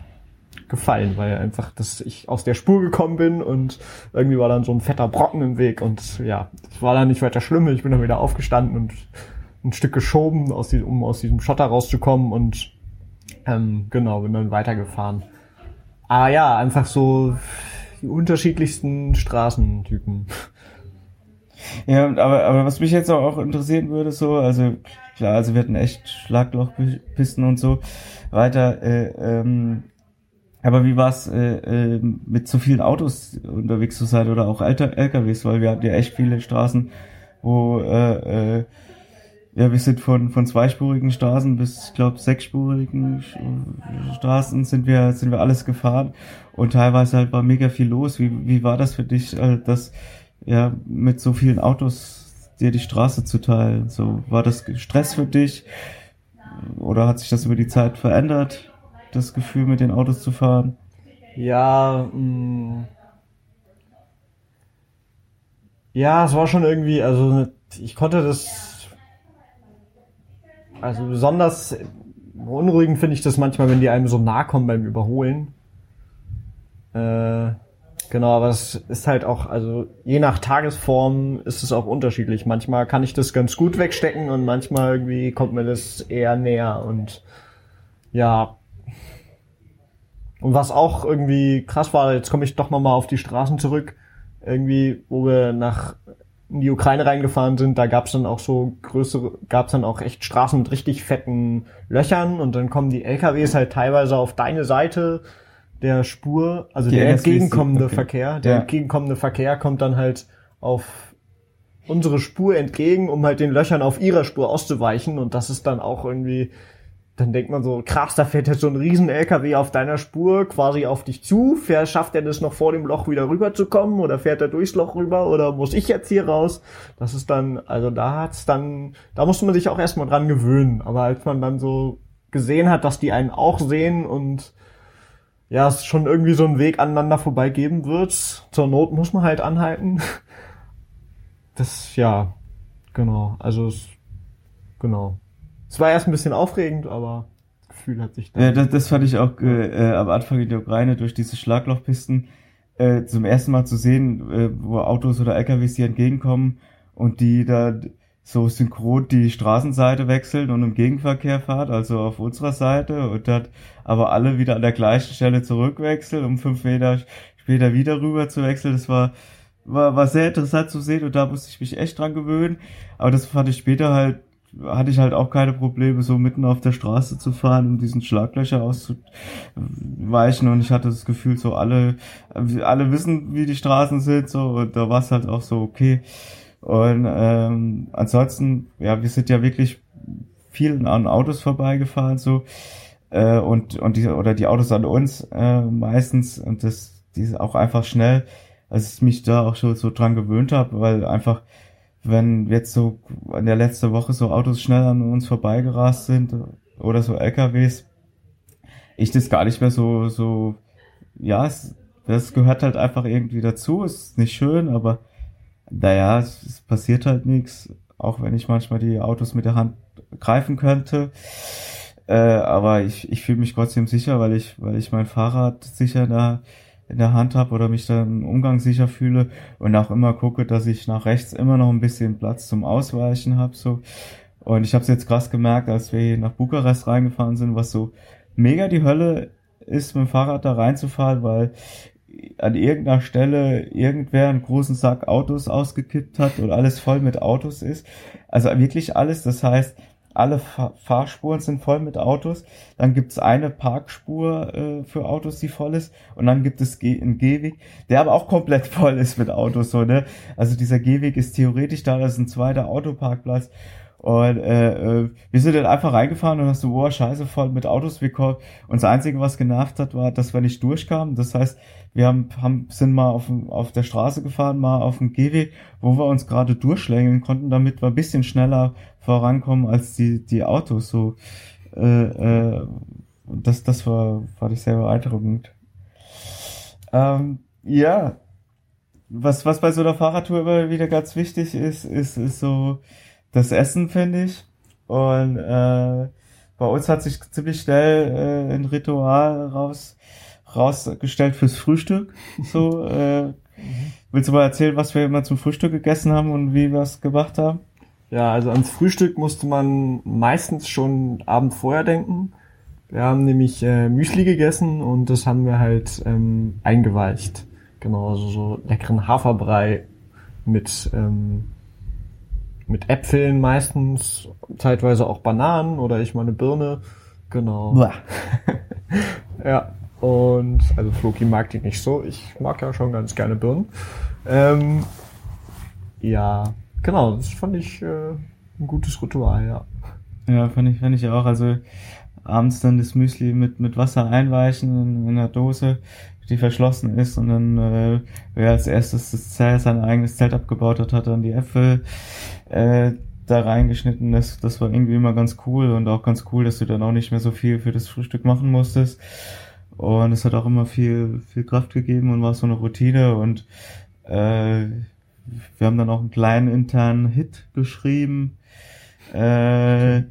gefallen, weil einfach, dass ich aus der Spur gekommen bin und irgendwie war dann so ein fetter Brocken im Weg und ja, das war dann nicht weiter schlimm. Ich bin dann wieder aufgestanden und ein Stück geschoben, aus diesem, um aus diesem Schotter rauszukommen und ähm, genau, bin dann weitergefahren. Ah ja, einfach so die unterschiedlichsten Straßentypen. Ja, aber, aber was mich jetzt auch interessieren würde, so, also klar, also wir hatten echt Schlaglochpisten und so weiter, äh, ähm, aber wie war es äh, äh, mit so vielen Autos unterwegs zu sein oder auch alter LKWs, weil wir hatten ja echt viele Straßen, wo äh, äh, ja wir sind von von zweispurigen Straßen bis ich glaube sechsspurigen Straßen sind wir sind wir alles gefahren und teilweise halt war mega viel los. Wie wie war das für dich, äh, dass ja mit so vielen Autos dir die Straße zu teilen? So war das Stress für dich oder hat sich das über die Zeit verändert? Das Gefühl, mit den Autos zu fahren? Ja, mh. Mm. ja, es war schon irgendwie, also ich konnte das, also besonders beunruhigend finde ich das manchmal, wenn die einem so nah kommen beim Überholen. Äh, genau, aber es ist halt auch, also je nach Tagesform ist es auch unterschiedlich. Manchmal kann ich das ganz gut wegstecken und manchmal irgendwie kommt mir das eher näher und ja, und was auch irgendwie krass war, jetzt komme ich doch nochmal auf die Straßen zurück, irgendwie, wo wir nach in die Ukraine reingefahren sind, da gab's dann auch so größere, gab's dann auch echt Straßen mit richtig fetten Löchern und dann kommen die LKWs halt teilweise auf deine Seite der Spur, also die der entgegenkommende okay. Verkehr, der ja. entgegenkommende Verkehr kommt dann halt auf unsere Spur entgegen, um halt den Löchern auf ihrer Spur auszuweichen und das ist dann auch irgendwie dann denkt man so, krass, da fährt jetzt so ein riesen LKW auf deiner Spur quasi auf dich zu. Schafft er das noch vor dem Loch wieder rüberzukommen oder fährt er durchs Loch rüber oder muss ich jetzt hier raus? Das ist dann, also da hat's dann, da musste man sich auch erstmal dran gewöhnen. Aber als man dann so gesehen hat, dass die einen auch sehen und ja, es schon irgendwie so einen Weg aneinander vorbeigeben wird, zur Not muss man halt anhalten. Das, ja, genau, also, es, genau. Es war erst ein bisschen aufregend, aber das Gefühl hat sich. Ja, das, das fand ich auch äh, äh, am Anfang in der Ukraine durch diese Schlaglochpisten äh, zum ersten Mal zu sehen, äh, wo Autos oder LKWs hier entgegenkommen und die da so synchron die Straßenseite wechseln und im Gegenverkehr fahrt, also auf unserer Seite und dann aber alle wieder an der gleichen Stelle zurückwechseln, um fünf Meter später wieder rüber zu wechseln. Das war, war, war sehr interessant zu sehen und da musste ich mich echt dran gewöhnen. Aber das fand ich später halt hatte ich halt auch keine Probleme, so mitten auf der Straße zu fahren, um diesen Schlaglöcher auszuweichen. Und ich hatte das Gefühl, so alle, alle wissen, wie die Straßen sind, so, und da war es halt auch so okay. Und ähm, ansonsten, ja, wir sind ja wirklich viel an Autos vorbeigefahren, so, äh, und, und die, oder die Autos an uns äh, meistens, und das, die ist auch einfach schnell, als ich mich da auch schon so dran gewöhnt habe, weil einfach wenn jetzt so in der letzten Woche so Autos schnell an uns vorbeigerast sind oder so LKWs, ich das gar nicht mehr so, so, ja, es, das gehört halt einfach irgendwie dazu, ist nicht schön, aber naja, es, es passiert halt nichts, auch wenn ich manchmal die Autos mit der Hand greifen könnte. Äh, aber ich, ich fühle mich trotzdem sicher, weil ich, weil ich mein Fahrrad sicher da in der Hand habe oder mich dann im Umgang sicher fühle und auch immer gucke, dass ich nach rechts immer noch ein bisschen Platz zum Ausweichen habe. So. Und ich habe es jetzt krass gemerkt, als wir hier nach Bukarest reingefahren sind, was so mega die Hölle ist, mit dem Fahrrad da reinzufahren, weil an irgendeiner Stelle irgendwer einen großen Sack Autos ausgekippt hat und alles voll mit Autos ist. Also wirklich alles. Das heißt, alle Fahr Fahrspuren sind voll mit Autos. Dann gibt es eine Parkspur äh, für Autos, die voll ist. Und dann gibt es Ge einen Gehweg, der aber auch komplett voll ist mit Autos. So, ne? Also dieser Gehweg ist theoretisch da, das ist ein zweiter Autoparkplatz. Und äh, äh, wir sind dann einfach reingefahren und hast so, boah, scheiße, voll mit Autos. Wir. Und das Einzige, was genervt hat, war, dass wir nicht durchkamen. Das heißt, wir haben, haben sind mal auf, auf der Straße gefahren, mal auf dem Gehweg, wo wir uns gerade durchschlängeln konnten, damit wir ein bisschen schneller vorankommen als die, die Autos. So, äh, äh, das, das war, fand ich sehr beeindruckend. Ähm, ja, was, was bei so einer Fahrradtour immer wieder ganz wichtig ist, ist, ist so das Essen, finde ich. Und äh, bei uns hat sich ziemlich schnell äh, ein Ritual raus, rausgestellt fürs Frühstück. So, äh, willst du mal erzählen, was wir immer zum Frühstück gegessen haben und wie wir es gemacht haben? Ja, also ans Frühstück musste man meistens schon Abend vorher denken. Wir haben nämlich äh, Müsli gegessen und das haben wir halt ähm, eingeweicht. Genau, also so leckeren Haferbrei mit, ähm, mit Äpfeln meistens, zeitweise auch Bananen oder ich mal eine Birne. Genau. Ja, und also Floki mag die nicht so. Ich mag ja schon ganz gerne Birnen. Ähm, ja, genau, das fand ich äh, ein gutes Ritual, ja. Ja, fand ich, fand ich auch. Also abends dann das Müsli mit, mit Wasser einweichen in, in einer Dose, die verschlossen ist und dann, äh, wer als erstes das Zelt, sein eigenes Zelt abgebaut hat, hat dann die Äpfel äh, da reingeschnitten. Das, das war irgendwie immer ganz cool und auch ganz cool, dass du dann auch nicht mehr so viel für das Frühstück machen musstest. Und es hat auch immer viel, viel Kraft gegeben und war so eine Routine und äh, wir haben dann auch einen kleinen internen Hit geschrieben. Äh,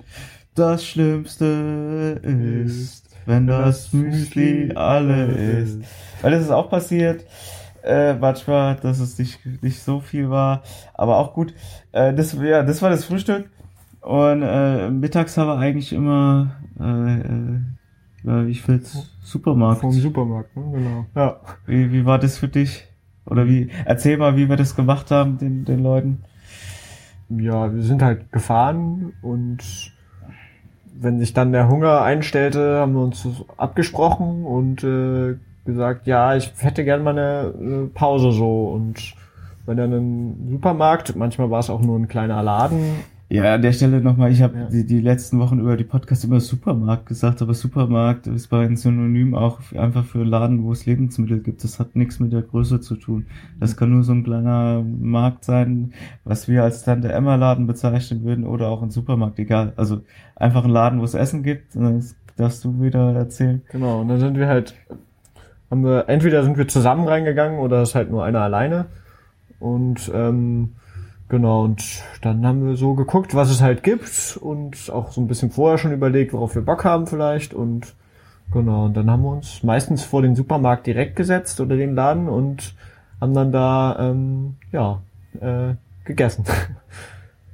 das Schlimmste ist, wenn das Müsli alle ist. Weil das ist auch passiert, äh, manchmal, dass es nicht, nicht so viel war. Aber auch gut. Äh, das, ja, das war das Frühstück. Und äh, mittags haben wir eigentlich immer, äh, äh, ich will Supermarkt. Vom Supermarkt, ne? genau. Ja. Wie, wie war das für dich? Oder wie, erzähl mal, wie wir das gemacht haben, den, den Leuten. Ja, wir sind halt gefahren und wenn sich dann der Hunger einstellte, haben wir uns abgesprochen und äh, gesagt, ja, ich hätte gern mal eine, eine Pause so und wenn dann ein Supermarkt, manchmal war es auch nur ein kleiner Laden, Ja, an der Stelle nochmal, ich habe Ja. die, die letzten Wochen über die Podcasts immer Supermarkt gesagt, aber Supermarkt ist bei ein Synonym auch einfach für Laden, wo es Lebensmittel gibt. Das hat nichts mit der Größe zu tun. Das kann nur so ein kleiner Markt sein, was wir als Tante Emma Laden bezeichnen würden oder auch ein Supermarkt, egal. Also einfach ein Laden, wo es Essen gibt. Das darfst du wieder erzählen. Genau, und dann sind wir halt, haben wir, entweder sind wir zusammen reingegangen oder ist halt nur einer alleine. Und ähm, genau, und dann haben wir so geguckt, was es halt gibt und auch so ein bisschen vorher schon überlegt, worauf wir Bock haben vielleicht. Und genau, und dann haben wir uns meistens vor den Supermarkt direkt gesetzt oder den Laden und haben dann da ähm, ja äh, gegessen.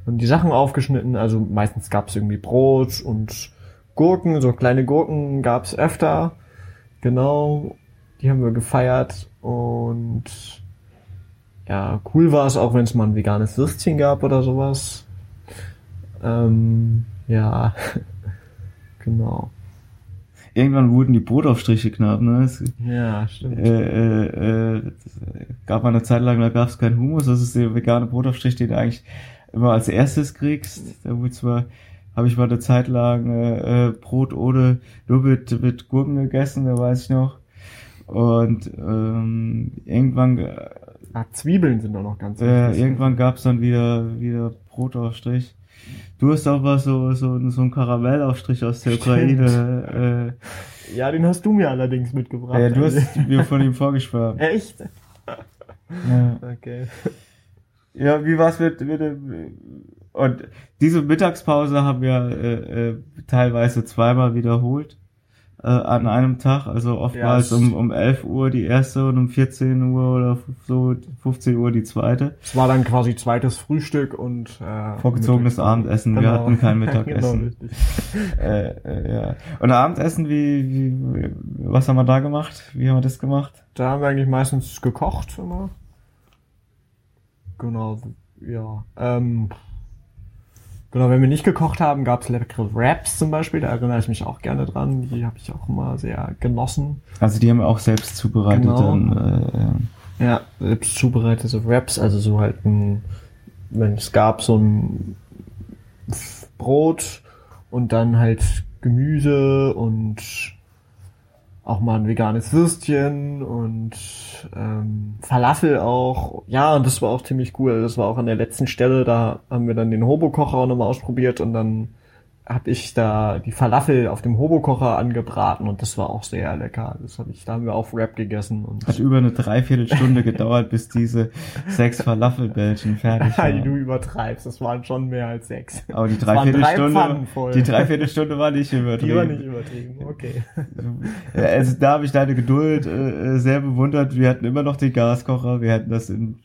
Und die Sachen aufgeschnitten, also meistens gab es irgendwie Brot und Gurken, so kleine Gurken gab es öfter. Genau, die haben wir gefeiert und ja, cool war es auch, wenn es mal ein veganes Würstchen gab oder sowas. Ähm, ja, genau. Irgendwann wurden die Brotaufstriche knapp, ne? Es, Ja, stimmt. äh, äh, äh, gab mal eine Zeit lang, da gab es keinen Hummus. Das ist der vegane Brotaufstrich, den du eigentlich immer als erstes kriegst. Da wurde zwar, habe ich mal eine Zeit lang äh, äh, Brot ohne, nur mit, mit Gurken gegessen, da weiß ich noch. Und ähm, irgendwann, äh, Ah, Zwiebeln sind auch noch ganz äh, wichtig. irgendwann gab's dann wieder wieder Brotaufstrich. Du hast auch was so so so ein Karamellaufstrich aus der Ukraine. Ja, den hast du mir allerdings mitgebracht. Äh, ja, du hast mir von ihm vorgeschwärmt. Echt? Ja. Okay. Ja, wie war's mit, mit dem, und diese Mittagspause haben wir äh, äh, teilweise zweimal wiederholt äh, an einem Tag, also oftmals Ja, um, um 11 Uhr die erste und um 14 Uhr oder so 15 Uhr die zweite. Es war dann quasi zweites Frühstück und äh, Vorgezogenes Mittag- Abendessen, wir hatten kein Mittagessen. genau. Äh, äh, ja. Und Abendessen, wie, wie, was haben wir da gemacht? Wie haben wir das gemacht? Da haben wir eigentlich meistens gekocht immer. Genau, ja. Ähm, genau, wenn wir nicht gekocht haben, gab es leckere Wraps zum Beispiel. Da erinnere ich mich auch gerne dran. Die habe ich auch immer sehr genossen. Also die haben wir auch selbst zubereitet Genau. dann. Äh, Ja, selbst zubereitete Wraps, also so halt ein, wenn es gab so ein Brot und dann halt Gemüse und auch mal ein veganes Würstchen und ähm, Falafel auch. Ja, und das war auch ziemlich cool. Das war auch an der letzten Stelle, da haben wir dann den Hobo-Kocher auch nochmal ausprobiert und dann habe ich da die Falafel auf dem Hobokocher angebraten und das war auch sehr lecker. Das habe ich, da haben wir auf Wrap gegessen und Hat über eine Dreiviertelstunde gedauert, bis diese sechs Falafelbällchen fertig waren. du übertreibst, das waren schon mehr als sechs. Aber die drei Dreiviertelstunde, voll. die Dreiviertelstunde war nicht übertrieben. Die war nicht übertrieben, okay. Also da habe ich deine Geduld äh, sehr bewundert. Wir hatten immer noch den Gaskocher, wir hätten das in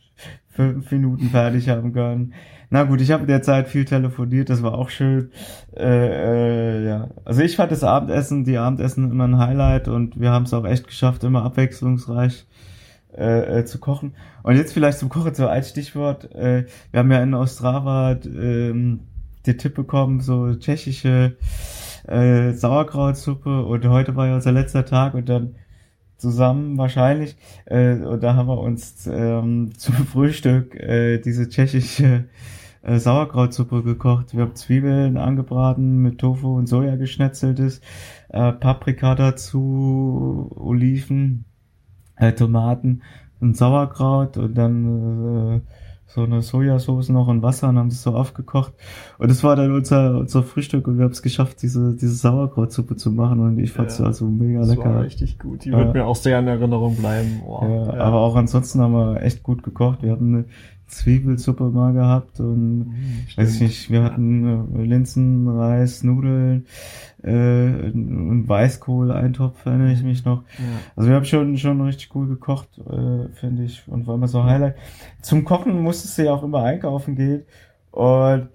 fünf Minuten fertig haben können. Na gut, ich habe in der Zeit viel telefoniert, das war auch schön. Äh, äh, ja, also ich fand das Abendessen, die Abendessen immer ein Highlight und wir haben es auch echt geschafft, immer abwechslungsreich äh, äh, zu kochen. Und jetzt vielleicht zum Kochen so ein Stichwort. Äh, wir haben ja in Ostrava ähm, den Tipp bekommen, so tschechische äh, Sauerkrautsuppe und heute war ja unser letzter Tag und dann zusammen wahrscheinlich äh, und da haben wir uns ähm, zum Frühstück äh, diese tschechische äh, Sauerkrautsuppe gekocht. Wir haben Zwiebeln angebraten mit Tofu und Soja geschnetzeltes, äh, Paprika dazu, Oliven, äh, Tomaten und Sauerkraut und dann äh, so eine Sojasauce noch und Wasser und haben das so aufgekocht. Und das war dann unser, unser Frühstück und wir haben es geschafft, diese, diese Sauerkrautsuppe zu machen und ich fand es Ja. also mega Das war lecker. richtig gut. Die Ja. wird mir auch sehr in Erinnerung bleiben. Boah, Ja, ja. Aber auch ansonsten haben wir echt gut gekocht. Wir hatten eine Zwiebelsuppe mal gehabt und Mhm, weiß ich nicht, wir hatten äh, Linsen, Reis, Nudeln äh, und Weißkohl-Eintopf, erinnere ich mich noch. Ja. Also wir haben schon schon richtig cool gekocht, äh, finde ich, und war immer so Highlight. Zum Kochen musstest du ja auch immer einkaufen gehen und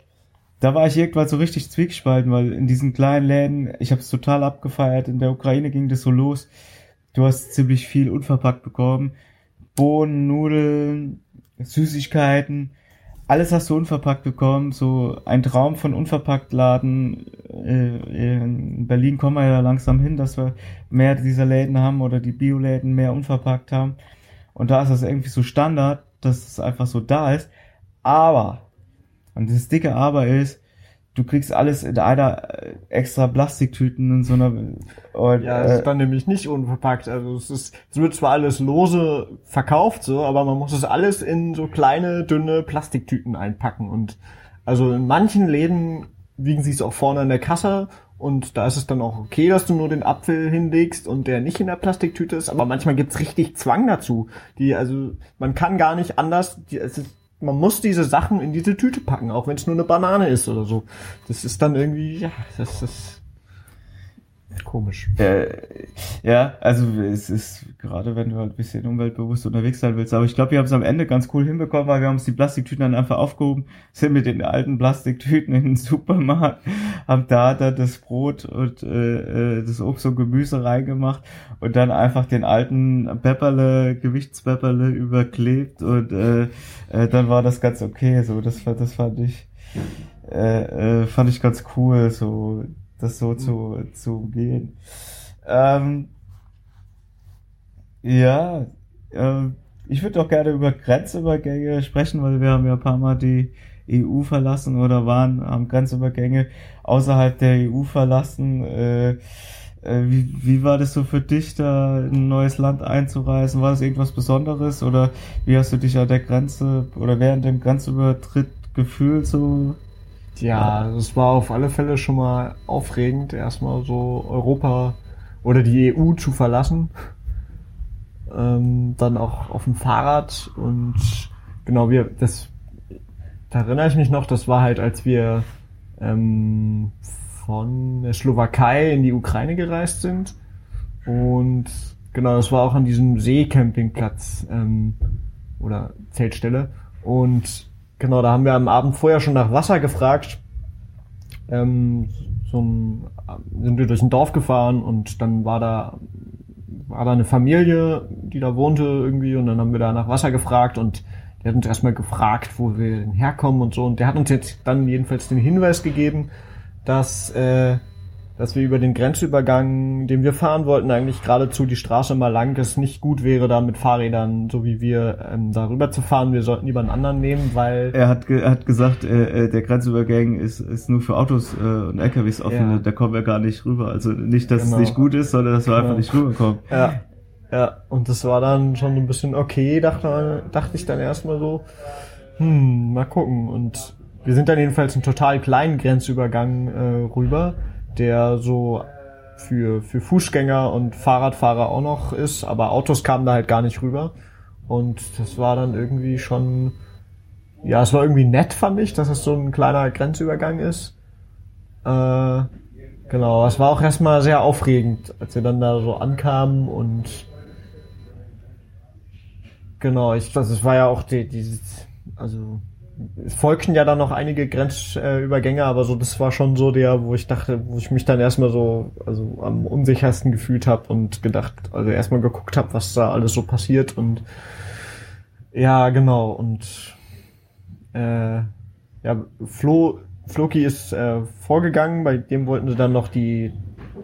da war ich irgendwann so richtig zwiegespalten, weil in diesen kleinen Läden, ich habe es total abgefeiert, in der Ukraine ging das so los, du hast ziemlich viel unverpackt bekommen, Bohnen, Nudeln, Süßigkeiten, alles hast du unverpackt bekommen, so ein Traum von unverpackt Laden. Äh, in Berlin kommen wir ja langsam hin, dass wir mehr dieser Läden haben oder die Bioläden mehr unverpackt haben. Und da ist das irgendwie so Standard, dass es einfach so da ist. Aber, und das dicke Aber ist, du kriegst alles in einer äh, extra Plastiktüten in so einer und, Ja, es äh, ist dann nämlich nicht unverpackt. Also es ist, es wird zwar alles lose verkauft, so, aber man muss es alles in so kleine, dünne Plastiktüten einpacken. Und also in manchen Läden wiegen sie es auch vorne an der Kasse und da ist es dann auch okay, dass du nur den Apfel hinlegst und der nicht in der Plastiktüte ist, aber manchmal gibt's richtig Zwang dazu. Die, also man kann gar nicht anders, die, es ist, man muss diese Sachen in diese Tüte packen, auch wenn es nur eine Banane ist oder so. Das ist dann irgendwie, ja, das ist komisch. Äh, ja, also es ist gerade, wenn du halt ein bisschen umweltbewusst unterwegs sein willst, aber ich glaube, wir haben es am Ende ganz cool hinbekommen, weil wir haben uns die Plastiktüten dann einfach aufgehoben, sind mit den alten Plastiktüten in den Supermarkt, haben da dann das Brot und äh, äh, das Obst und Gemüse reingemacht und dann einfach den alten Pepperle, Gewichtspepperle überklebt und äh, äh, dann war das ganz okay, so das, das fand ich äh, äh, fand ich ganz cool, so das so zu, zu umgehen. Ähm, ja, äh, ich würde auch gerne über Grenzübergänge sprechen, weil wir haben ja ein paar Mal die EU verlassen oder waren, haben Grenzübergänge außerhalb der EU verlassen. Äh, äh, wie, wie war das so für dich, da in ein neues Land einzureisen? War das irgendwas Besonderes oder wie hast du dich an der Grenze oder während dem Grenzübertritt gefühlt so? Ja, es war auf alle Fälle schon mal aufregend, erstmal so Europa oder die EU zu verlassen. Ähm, dann auch auf dem Fahrrad und genau, wir, das, da erinnere ich mich noch, das war halt, als wir ähm, von der Slowakei in die Ukraine gereist sind. Und genau, das war auch an diesem Seecampingplatz ähm, oder Zeltstelle. Und genau, da haben wir am Abend vorher schon nach Wasser gefragt. Ähm, ein, sind wir durch ein Dorf gefahren und dann war da war da eine Familie, die da wohnte irgendwie und dann haben wir da nach Wasser gefragt und der hat uns erstmal gefragt, wo wir herkommen und so und der hat uns jetzt dann jedenfalls den Hinweis gegeben, dass äh, dass wir über den Grenzübergang, den wir fahren wollten, eigentlich geradezu die Straße mal lang, es nicht gut wäre, da mit Fahrrädern, so wie wir, ähm, darüber zu fahren. Wir sollten lieber einen anderen nehmen, weil Er hat, ge er hat gesagt, äh, äh, der Grenzübergang ist, ist nur für Autos äh, und LKWs offen, Ja. da kommen wir gar nicht rüber. Also nicht, dass Genau. es nicht gut ist, sondern dass wir Genau. einfach nicht rüberkommen. Ja. Ja, und das war dann schon ein bisschen okay, dachte, dachte ich dann erstmal so, hm, mal gucken. Und wir sind dann jedenfalls einen total kleinen Grenzübergang äh, rüber, der so für, für Fußgänger und Fahrradfahrer auch noch ist, aber Autos kamen da halt gar nicht rüber. Und das war dann irgendwie schon, ja, es war irgendwie nett, fand ich, dass es so ein kleiner Grenzübergang ist. Äh, genau, es war auch erstmal sehr aufregend, als wir dann da so ankamen und genau, ich, das, war ja auch die, dieses, also es folgten ja dann noch einige Grenzübergänge, aber so das war schon so der, wo ich dachte, wo ich mich dann erstmal so also am unsichersten gefühlt habe und gedacht, also erstmal geguckt habe, was da alles so passiert und ja, genau und äh, ja, Flo Floki ist äh, vorgegangen, bei dem wollten sie dann noch die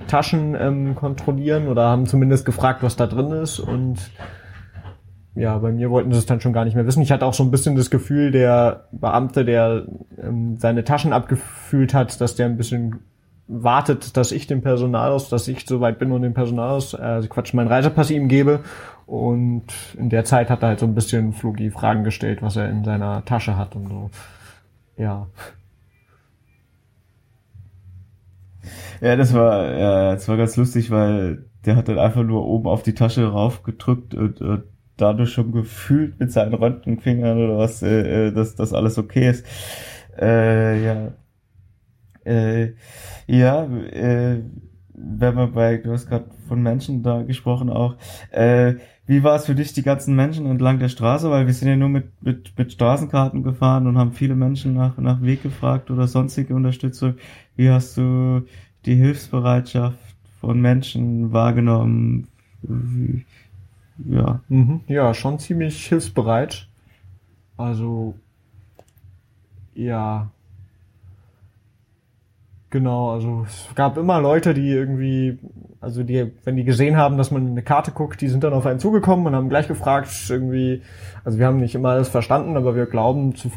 Taschen ähm, kontrollieren oder haben zumindest gefragt, was da drin ist und ja, bei mir wollten sie es dann schon gar nicht mehr wissen. Ich hatte auch so ein bisschen das Gefühl, der Beamte, der ähm, seine Taschen abgefühlt hat, dass der ein bisschen wartet, dass ich dem Personalaus, dass ich soweit bin und dem Personalaus, äh, also Quatsch, mein Reisepass ihm gebe. Und in der Zeit hat er halt so ein bisschen Flugi Fragen gestellt, was er in seiner Tasche hat und so. Ja. Ja, das war, ja, das war ganz lustig, weil der hat dann einfach nur oben auf die Tasche raufgedrückt und, und dadurch schon gefühlt mit seinen Röntgenfingern oder was, äh, äh, dass das alles okay ist. Äh, ja. Äh, ja, äh, wenn man bei, du hast gerade von Menschen da gesprochen auch, äh, wie war es für dich, die ganzen Menschen entlang der Straße? Weil wir sind ja nur mit, mit, mit Straßenkarten gefahren und haben viele Menschen nach, nach Weg gefragt oder sonstige Unterstützung. Wie hast du die Hilfsbereitschaft von Menschen wahrgenommen? Wie, ja. Mhm. Ja, schon ziemlich hilfsbereit. Also, ja. Genau, also es gab immer Leute, die irgendwie, also die, wenn die gesehen haben, dass man eine Karte guckt, die sind dann auf einen zugekommen und haben gleich gefragt, irgendwie, also wir haben nicht immer alles verstanden, aber wir glauben zu,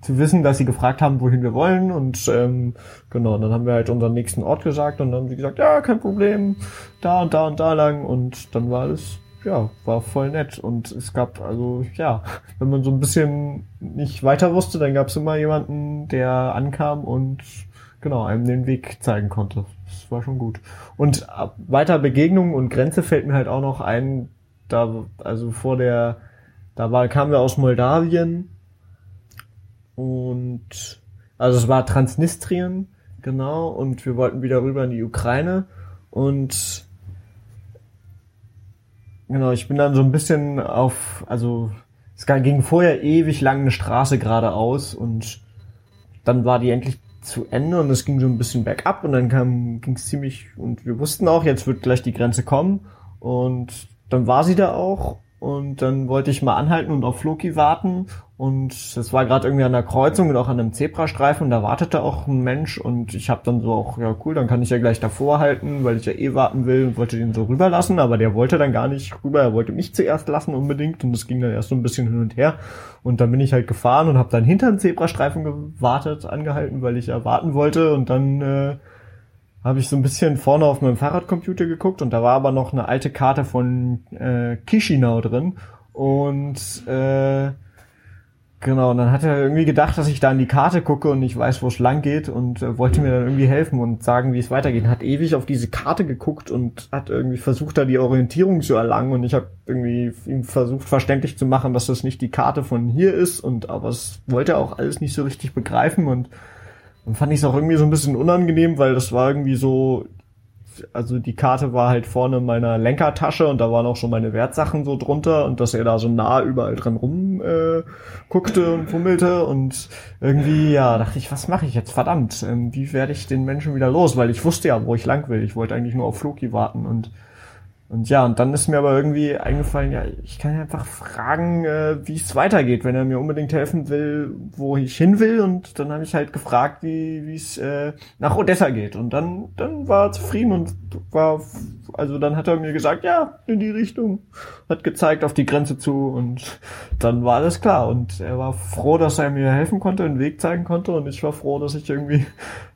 zu wissen, dass sie gefragt haben, wohin wir wollen und ähm, genau, dann haben wir halt unseren nächsten Ort gesagt und dann haben sie gesagt, ja, kein Problem, da und da und da lang und dann war alles ja, war voll nett. Und es gab, also ja, wenn man so ein bisschen nicht weiter wusste, dann gab es immer jemanden, der ankam und genau einem den Weg zeigen konnte. Das war schon gut. Und weiter Begegnungen und Grenze fällt mir halt auch noch ein, da, also vor der, da war, kamen wir aus Moldawien und also es war Transnistrien, genau, und wir wollten wieder rüber in die Ukraine und Genau, ich bin dann so ein bisschen auf, also es ging vorher ewig lang eine Straße geradeaus und dann war die endlich zu Ende und es ging so ein bisschen bergab und dann kam ging es ziemlich und wir wussten auch, jetzt wird gleich die Grenze kommen und dann war sie da auch und dann wollte ich mal anhalten und auf Floki warten. Und es war gerade irgendwie an der Kreuzung und auch an einem Zebrastreifen. Und da wartete auch ein Mensch. Und ich habe dann so auch, ja cool, dann kann ich ja gleich davor halten, weil ich ja eh warten will und wollte den so rüberlassen, aber der wollte dann gar nicht rüber, er wollte mich zuerst lassen unbedingt. Und das ging dann erst so ein bisschen hin und her. Und dann bin ich halt gefahren und habe dann hinter den Zebrastreifen gewartet, angehalten, weil ich ja warten wollte. Und dann äh, habe ich so ein bisschen vorne auf meinem Fahrradcomputer geguckt und da war aber noch eine alte Karte von äh, Chisinau drin. Und äh, Genau, und dann hat er irgendwie gedacht, dass ich da in die Karte gucke und nicht weiß, wo es lang geht und äh, wollte mir dann irgendwie helfen und sagen, wie es weitergeht. Hat ewig auf diese Karte geguckt und hat irgendwie versucht, da die Orientierung zu erlangen. Und ich habe irgendwie ihm versucht, verständlich zu machen, dass das nicht die Karte von hier ist. Und aber es wollte er auch alles nicht so richtig begreifen. Und dann fand ich es auch irgendwie so ein bisschen unangenehm, weil das war irgendwie so, also die Karte war halt vorne in meiner Lenkertasche und da waren auch schon meine Wertsachen so drunter und dass er da so nah überall dran rum äh, guckte und fummelte und irgendwie, ja, dachte ich, was mache ich jetzt? Verdammt, ähm, wie werde ich den Menschen wieder los? Weil ich wusste ja, wo ich lang will. Ich wollte eigentlich nur auf Floki warten und und ja, und dann ist mir aber irgendwie eingefallen, ja, ich kann einfach fragen, äh, wie es weitergeht, wenn er mir unbedingt helfen will, wo ich hin will. Und dann habe ich halt gefragt, wie wie es äh, nach Odessa geht. Und dann dann war er zufrieden und war, also dann hat er mir gesagt, ja, in die Richtung, hat gezeigt auf die Grenze zu und dann war alles klar. Und er war froh, dass er mir helfen konnte, einen Weg zeigen konnte. Und ich war froh, dass ich irgendwie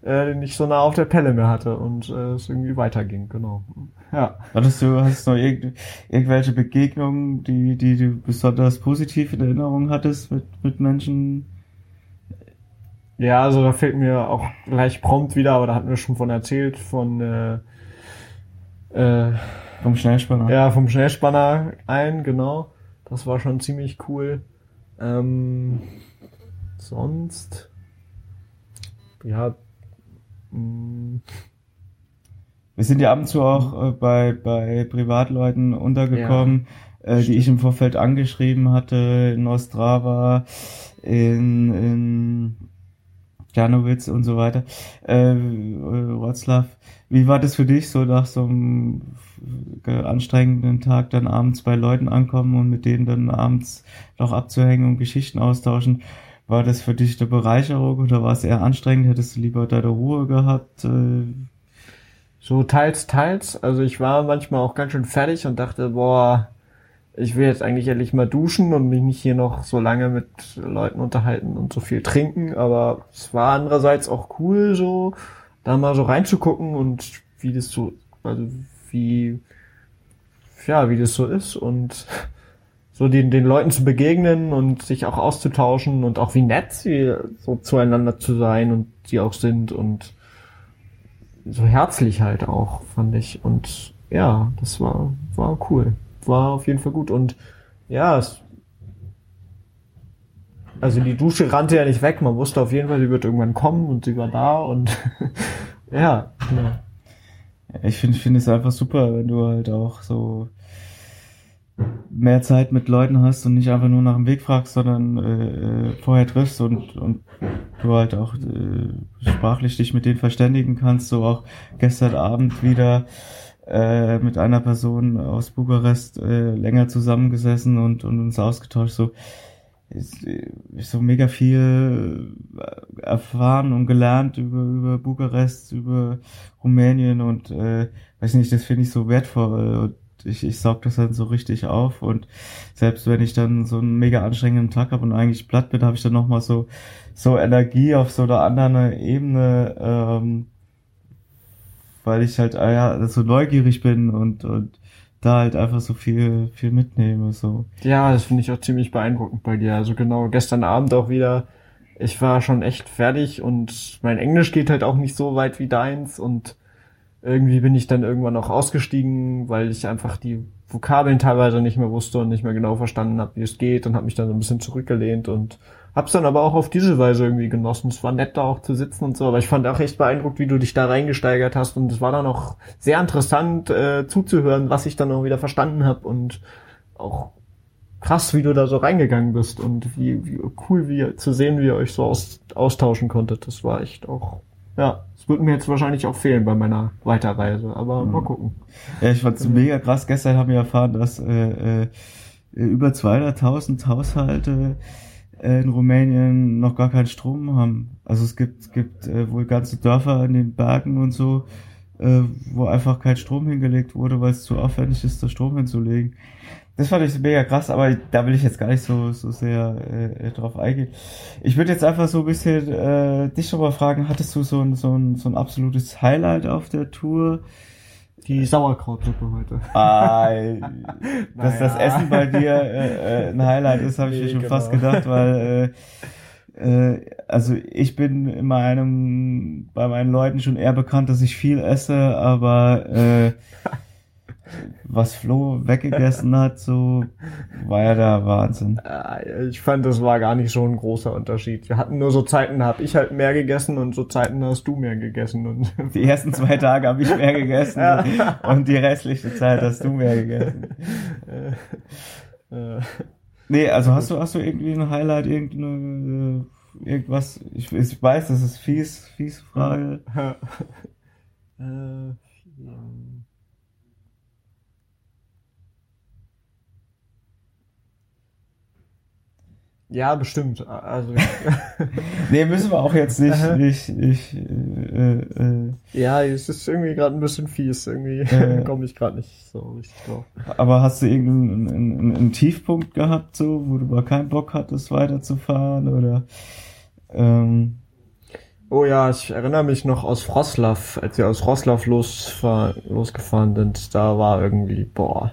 äh, nicht so nah auf der Pelle mehr hatte und äh, es irgendwie weiterging, genau. Ja. Hattest du, hast du noch irgend, irgendwelche Begegnungen, die, die du besonders positiv in Erinnerung hattest mit, mit Menschen? Ja, also da fällt mir auch gleich prompt wieder, aber da hatten wir schon von erzählt, von äh, äh, Vom Schnellspanner. ja, vom Schnellspanner ein, genau. Das war schon ziemlich cool. Ähm, sonst, ja, mh, Wir sind ja ab und zu auch äh, bei, bei Privatleuten untergekommen, äh, die ich im Vorfeld angeschrieben hatte, in Ostrava, in, in Janowitz und so weiter, äh, äh, Wroclaw. Wie war das für dich, so nach so einem anstrengenden Tag dann abends bei Leuten ankommen und mit denen dann abends noch abzuhängen und Geschichten austauschen? War das für dich eine Bereicherung oder war es eher anstrengend? Hättest du lieber deine Ruhe gehabt? Äh, So teils, teils. Also ich war manchmal auch ganz schön fertig und dachte, boah, ich will jetzt eigentlich endlich mal duschen und mich nicht hier noch so lange mit Leuten unterhalten und so viel trinken. Aber es war andererseits auch cool, so da mal so reinzugucken und wie das so, also wie, ja, wie das so ist und so den, den Leuten zu begegnen und sich auch auszutauschen und auch wie nett sie so zueinander zu sein und die auch sind und so herzlich halt auch, fand ich. Und ja, das war, war cool. War auf jeden Fall gut. Und ja, es, also die Dusche rannte ja nicht weg. Man wusste auf jeden Fall, sie wird irgendwann kommen und sie war da und ja, ja. Ich finde ich finde es einfach super, wenn du halt auch so mehr Zeit mit Leuten hast und nicht einfach nur nach dem Weg fragst, sondern äh, äh, vorher triffst und, und du halt auch äh, sprachlich dich mit denen verständigen kannst. So auch gestern Abend wieder äh, mit einer Person aus Bukarest äh, länger zusammengesessen und, und uns ausgetauscht. So ist, ist so mega viel äh, erfahren und gelernt über, über Bukarest, über Rumänien und äh, weiß nicht, das finde ich so wertvoll und ich, ich saug das dann so richtig auf und selbst wenn ich dann so einen mega anstrengenden Tag habe und eigentlich platt bin, habe ich dann nochmal so, so Energie auf so einer anderen Ebene, ähm, weil ich halt ah ja, so neugierig bin und, und da halt einfach so viel, viel mitnehme, so. Ja, das finde ich auch ziemlich beeindruckend bei dir. Also genau, gestern Abend auch wieder. Ich war schon echt fertig und mein Englisch geht halt auch nicht so weit wie deins und irgendwie bin ich dann irgendwann auch ausgestiegen, weil ich einfach die Vokabeln teilweise nicht mehr wusste und nicht mehr genau verstanden habe, wie es geht und habe mich dann so ein bisschen zurückgelehnt und hab's dann aber auch auf diese Weise irgendwie genossen. Es war nett da auch zu sitzen und so, aber ich fand auch echt beeindruckt, wie du dich da reingesteigert hast und es war dann auch sehr interessant äh, zuzuhören, was ich dann auch wieder verstanden habe und auch krass, wie du da so reingegangen bist und wie, wie cool wie zu sehen, wie ihr euch so aus, austauschen konntet. Das war echt auch, ja, wird mir jetzt wahrscheinlich auch fehlen bei meiner Weiterreise, aber mal gucken. Ja, ich fand's mega krass. Gestern haben wir erfahren, dass äh, äh, über 200.000 Haushalte äh, in Rumänien noch gar keinen Strom haben. Also es gibt, gibt äh, wohl ganze Dörfer in den Bergen und so, äh, wo einfach kein Strom hingelegt wurde, weil es zu aufwendig ist, da Strom hinzulegen. Das fand ich mega krass, aber da will ich jetzt gar nicht so, so sehr äh, drauf eingehen. Ich würde jetzt einfach so ein bisschen äh, dich schon mal fragen, hattest du so ein, so, ein, so ein absolutes Highlight auf der Tour? Die Sauerkrautsuppe heute. Ah, dass das Naja. Essen bei dir äh, äh, ein Highlight ist, habe ich mir Nee, schon genau. fast gedacht, weil äh, äh, also ich bin in meinem bei meinen Leuten schon eher bekannt, dass ich viel esse, aber äh, was Flo weggegessen hat, so war ja der Wahnsinn. Äh, Ich fand, das war gar nicht so ein großer Unterschied. Wir hatten nur so Zeiten, da hab ich halt mehr gegessen und so Zeiten, da hast du mehr gegessen. Und Die ersten zwei Tage habe ich mehr gegessen Ja. und die restliche Zeit hast du mehr gegessen. äh, Nee, also hast du, hast du irgendwie ein Highlight, irgendeine, äh, irgendwas? Ich, ich weiß, das ist fies, fies Frage. äh, ähm, ja, bestimmt. Also Nee, müssen wir auch jetzt nicht, nicht, nicht, äh, äh, ja, es ist irgendwie gerade ein bisschen fies. Irgendwie Äh. komme ich gerade nicht so richtig drauf. aber hast du irgendeinen einen, einen, einen Tiefpunkt gehabt, so, wo du mal keinen Bock hattest, weiterzufahren, oder, ähm, Oh ja, ich erinnere mich noch aus Wroclaw, als wir aus Wroclaw losfahr, losgefahren sind, da war irgendwie, boah,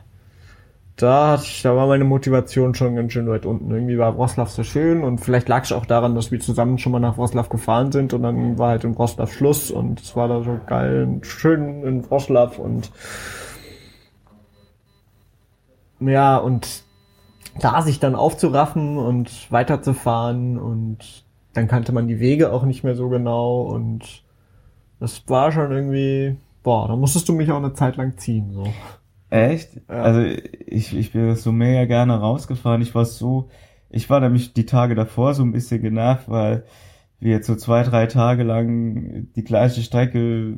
da hatte ich, da war meine Motivation schon ganz schön weit unten. Irgendwie war Wroclaw so schön und vielleicht lag es auch daran, dass wir zusammen schon mal nach Wroclaw gefahren sind und dann war halt in Wroclaw Schluss und es war da so geil und schön in Wroclaw und ja, und da sich dann aufzuraffen und weiterzufahren und dann kannte man die Wege auch nicht mehr so genau und das war schon irgendwie, boah, da musstest du mich auch eine Zeit lang ziehen, so. Echt? Ja. Also ich, ich bin so mega gerne rausgefahren. Ich war so, ich war nämlich die Tage davor so ein bisschen genervt, weil wir jetzt so zwei, drei Tage lang die gleiche Strecke,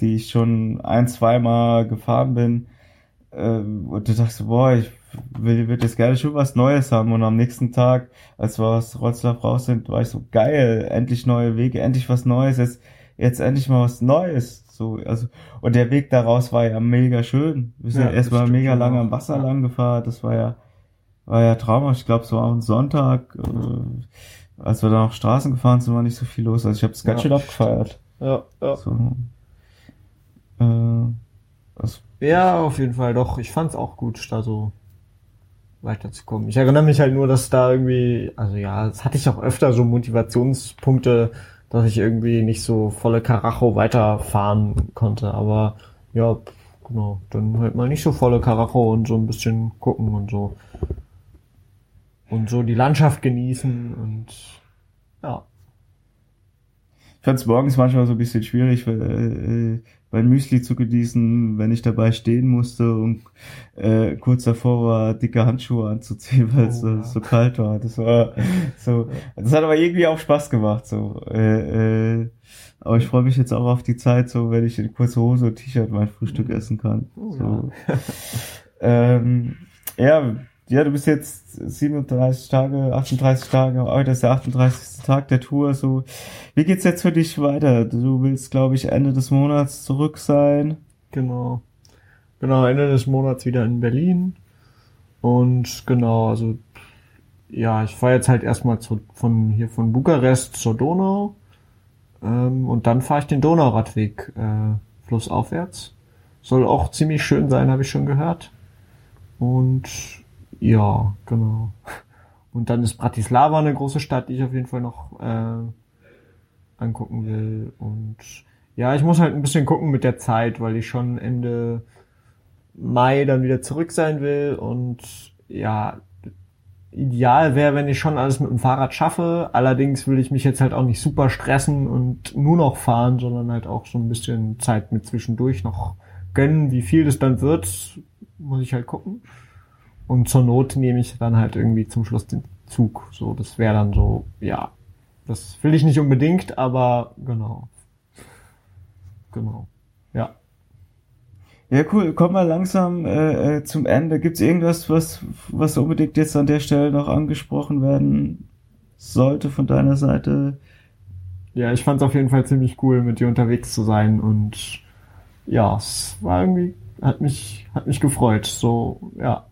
die ich schon ein, zweimal gefahren bin, äh, und du dachtest, boah, ich will, will jetzt gerne schon was Neues haben. Und am nächsten Tag, als wir aus Rotzlaff raus sind, war ich so geil, endlich neue Wege, endlich was Neues, jetzt, jetzt endlich mal was Neues. So, also, und der Weg daraus war ja mega schön. Wir sind Ja, erstmal mega schon lange am Wasser lang gefahren. Das war ja, war ja traumhaft. Ich glaube, es war auch ein Sonntag. Äh, als wir da auf Straßen gefahren sind, war nicht so viel los. Also ich habe es ganz Ja, schön abgefeiert. Ja, ja. So. Äh, das, Ja, auf jeden Fall, doch. Ich fand's auch gut, da so weiterzukommen. Ich erinnere mich halt nur, dass da irgendwie, also ja, das hatte ich auch öfter so Motivationspunkte, dass ich irgendwie nicht so volle Karacho weiterfahren konnte. Aber ja, genau, dann halt mal nicht so volle Karacho und so ein bisschen gucken und so. Und so die Landschaft genießen und ja. Ich fand es morgens manchmal so ein bisschen schwierig, weil, äh, mein Müsli zu genießen, wenn ich dabei stehen musste und äh, kurz davor war, dicke Handschuhe anzuziehen, weil es Oh, so, ja. so kalt war. Das war so. Das hat aber irgendwie auch Spaß gemacht. So. Äh, äh, aber ich freue mich jetzt auch auf die Zeit, so wenn ich in kurzer Hose und T-Shirt mein Frühstück essen kann. Oh, So. ähm, ja, ja, du bist jetzt 37 Tage, 38 Tage, heute ist der 38. Tag der Tour, so. Wie geht's jetzt für dich weiter? Du willst, glaube ich, Ende des Monats zurück sein. Genau. Genau, Ende des Monats wieder in Berlin. Und genau, also ja, ich fahre jetzt halt erstmal zu, von hier von Bukarest zur Donau. Ähm, und dann fahre ich den Donauradweg äh, flussaufwärts. Soll auch ziemlich schön sein, habe ich schon gehört. Und ja, genau. Und dann ist Bratislava eine große Stadt, die ich auf jeden Fall noch äh, angucken will. Und ja, ich muss halt ein bisschen gucken mit der Zeit, weil ich schon Ende Mai dann wieder zurück sein will. Und ja, ideal wäre, wenn ich schon alles mit dem Fahrrad schaffe. Allerdings will ich mich jetzt halt auch nicht super stressen und nur noch fahren, sondern halt auch so ein bisschen Zeit mit zwischendurch noch gönnen. Wie viel das dann wird, muss ich halt gucken. Und zur Not nehme ich dann halt irgendwie zum Schluss den Zug. So, das wäre dann so, ja. Das will ich nicht unbedingt, aber genau. Genau. Ja. Ja, cool. Kommen wir langsam äh, äh, zum Ende. Gibt's irgendwas, was, was unbedingt jetzt an der Stelle noch angesprochen werden sollte von deiner Seite? Ja, ich fand es auf jeden Fall ziemlich cool, mit dir unterwegs zu sein und ja, es war irgendwie, hat mich, hat mich gefreut. So, ja,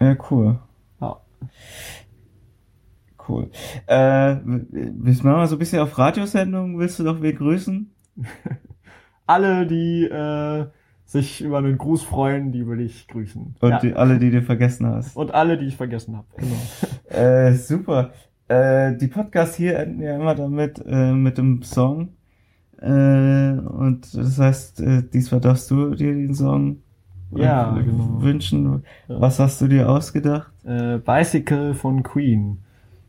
Ja, cool. ja. Cool. Äh, wir machen mal so ein bisschen auf Radiosendung. Willst du noch wen grüßen? Alle, die äh, sich über einen Gruß freuen, die will ich grüßen. Und ja. die, alle, die du vergessen hast. und alle, die ich vergessen habe. Genau. Äh, super. Äh, die Podcasts hier enden ja immer damit, äh, mit dem Song. Äh, und das heißt, äh, diesmal darfst du dir den Song Ja, genau. wünschen. Ja. Was hast du dir ausgedacht? äh, Bicycle von Queen.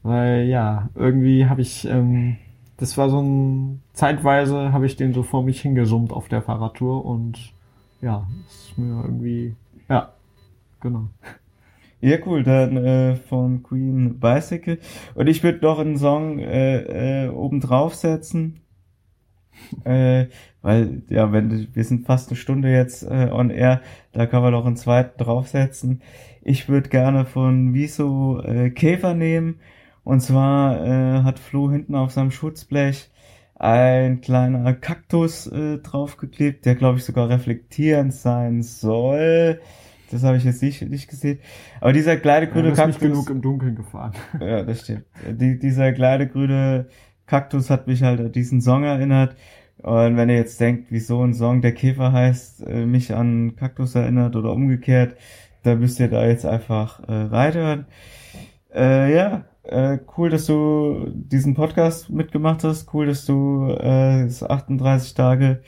Weil ja, irgendwie habe ich, ähm, das war so ein, zeitweise habe ich den so vor mich hingesummt auf der Fahrradtour und ja, ist mir irgendwie, ja, genau. Ja, cool, dann äh, von Queen Bicycle. Und ich würde noch einen Song äh, äh, oben drauf setzen. äh, weil, ja, wenn wir sind fast eine Stunde jetzt äh, on air, da kann man noch einen zweiten draufsetzen. Ich würde gerne von Wieso äh, Käfer nehmen. Und zwar äh, hat Flo hinten auf seinem Schutzblech ein kleiner Kaktus äh, draufgeklebt, der glaube ich sogar reflektierend sein soll. Das habe ich jetzt nicht, nicht gesehen. Aber dieser kleine Ja, grüne du bist nicht Kaktus. genug im Dunkeln gefahren. Ja, das stimmt. Die, dieser kleine grüne Kaktus hat mich halt an diesen Song erinnert. Und wenn ihr jetzt denkt, wieso ein Song, der Käfer heißt, äh, mich an Kaktus erinnert oder umgekehrt, da müsst ihr da jetzt einfach äh, reinhören. Äh, ja, äh, cool, dass du diesen Podcast mitgemacht hast. Cool, dass du äh, 38 Tage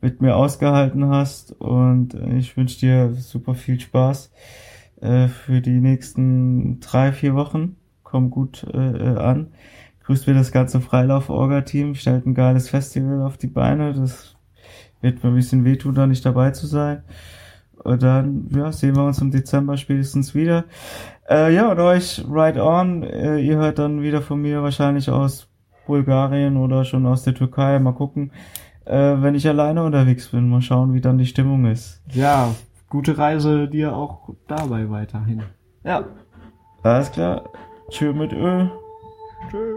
mit mir ausgehalten hast. Und äh, ich wünsche dir super viel Spaß äh, für die nächsten drei, vier Wochen. Komm gut äh, äh an. Grüßt mir das ganze Freilauf-Orga-Team. Stellt ein geiles Festival auf die Beine. Das wird mir ein bisschen wehtun, da nicht dabei zu sein. Und dann ja, sehen wir uns im Dezember spätestens wieder. Äh, ja, und euch right on. Äh, ihr hört dann wieder von mir wahrscheinlich aus Bulgarien oder schon aus der Türkei. Mal gucken, äh, wenn ich alleine unterwegs bin. Mal schauen, wie dann die Stimmung ist. Ja, gute Reise dir auch dabei weiterhin. Ja. Alles klar. Tschö mit Ö. Tschö.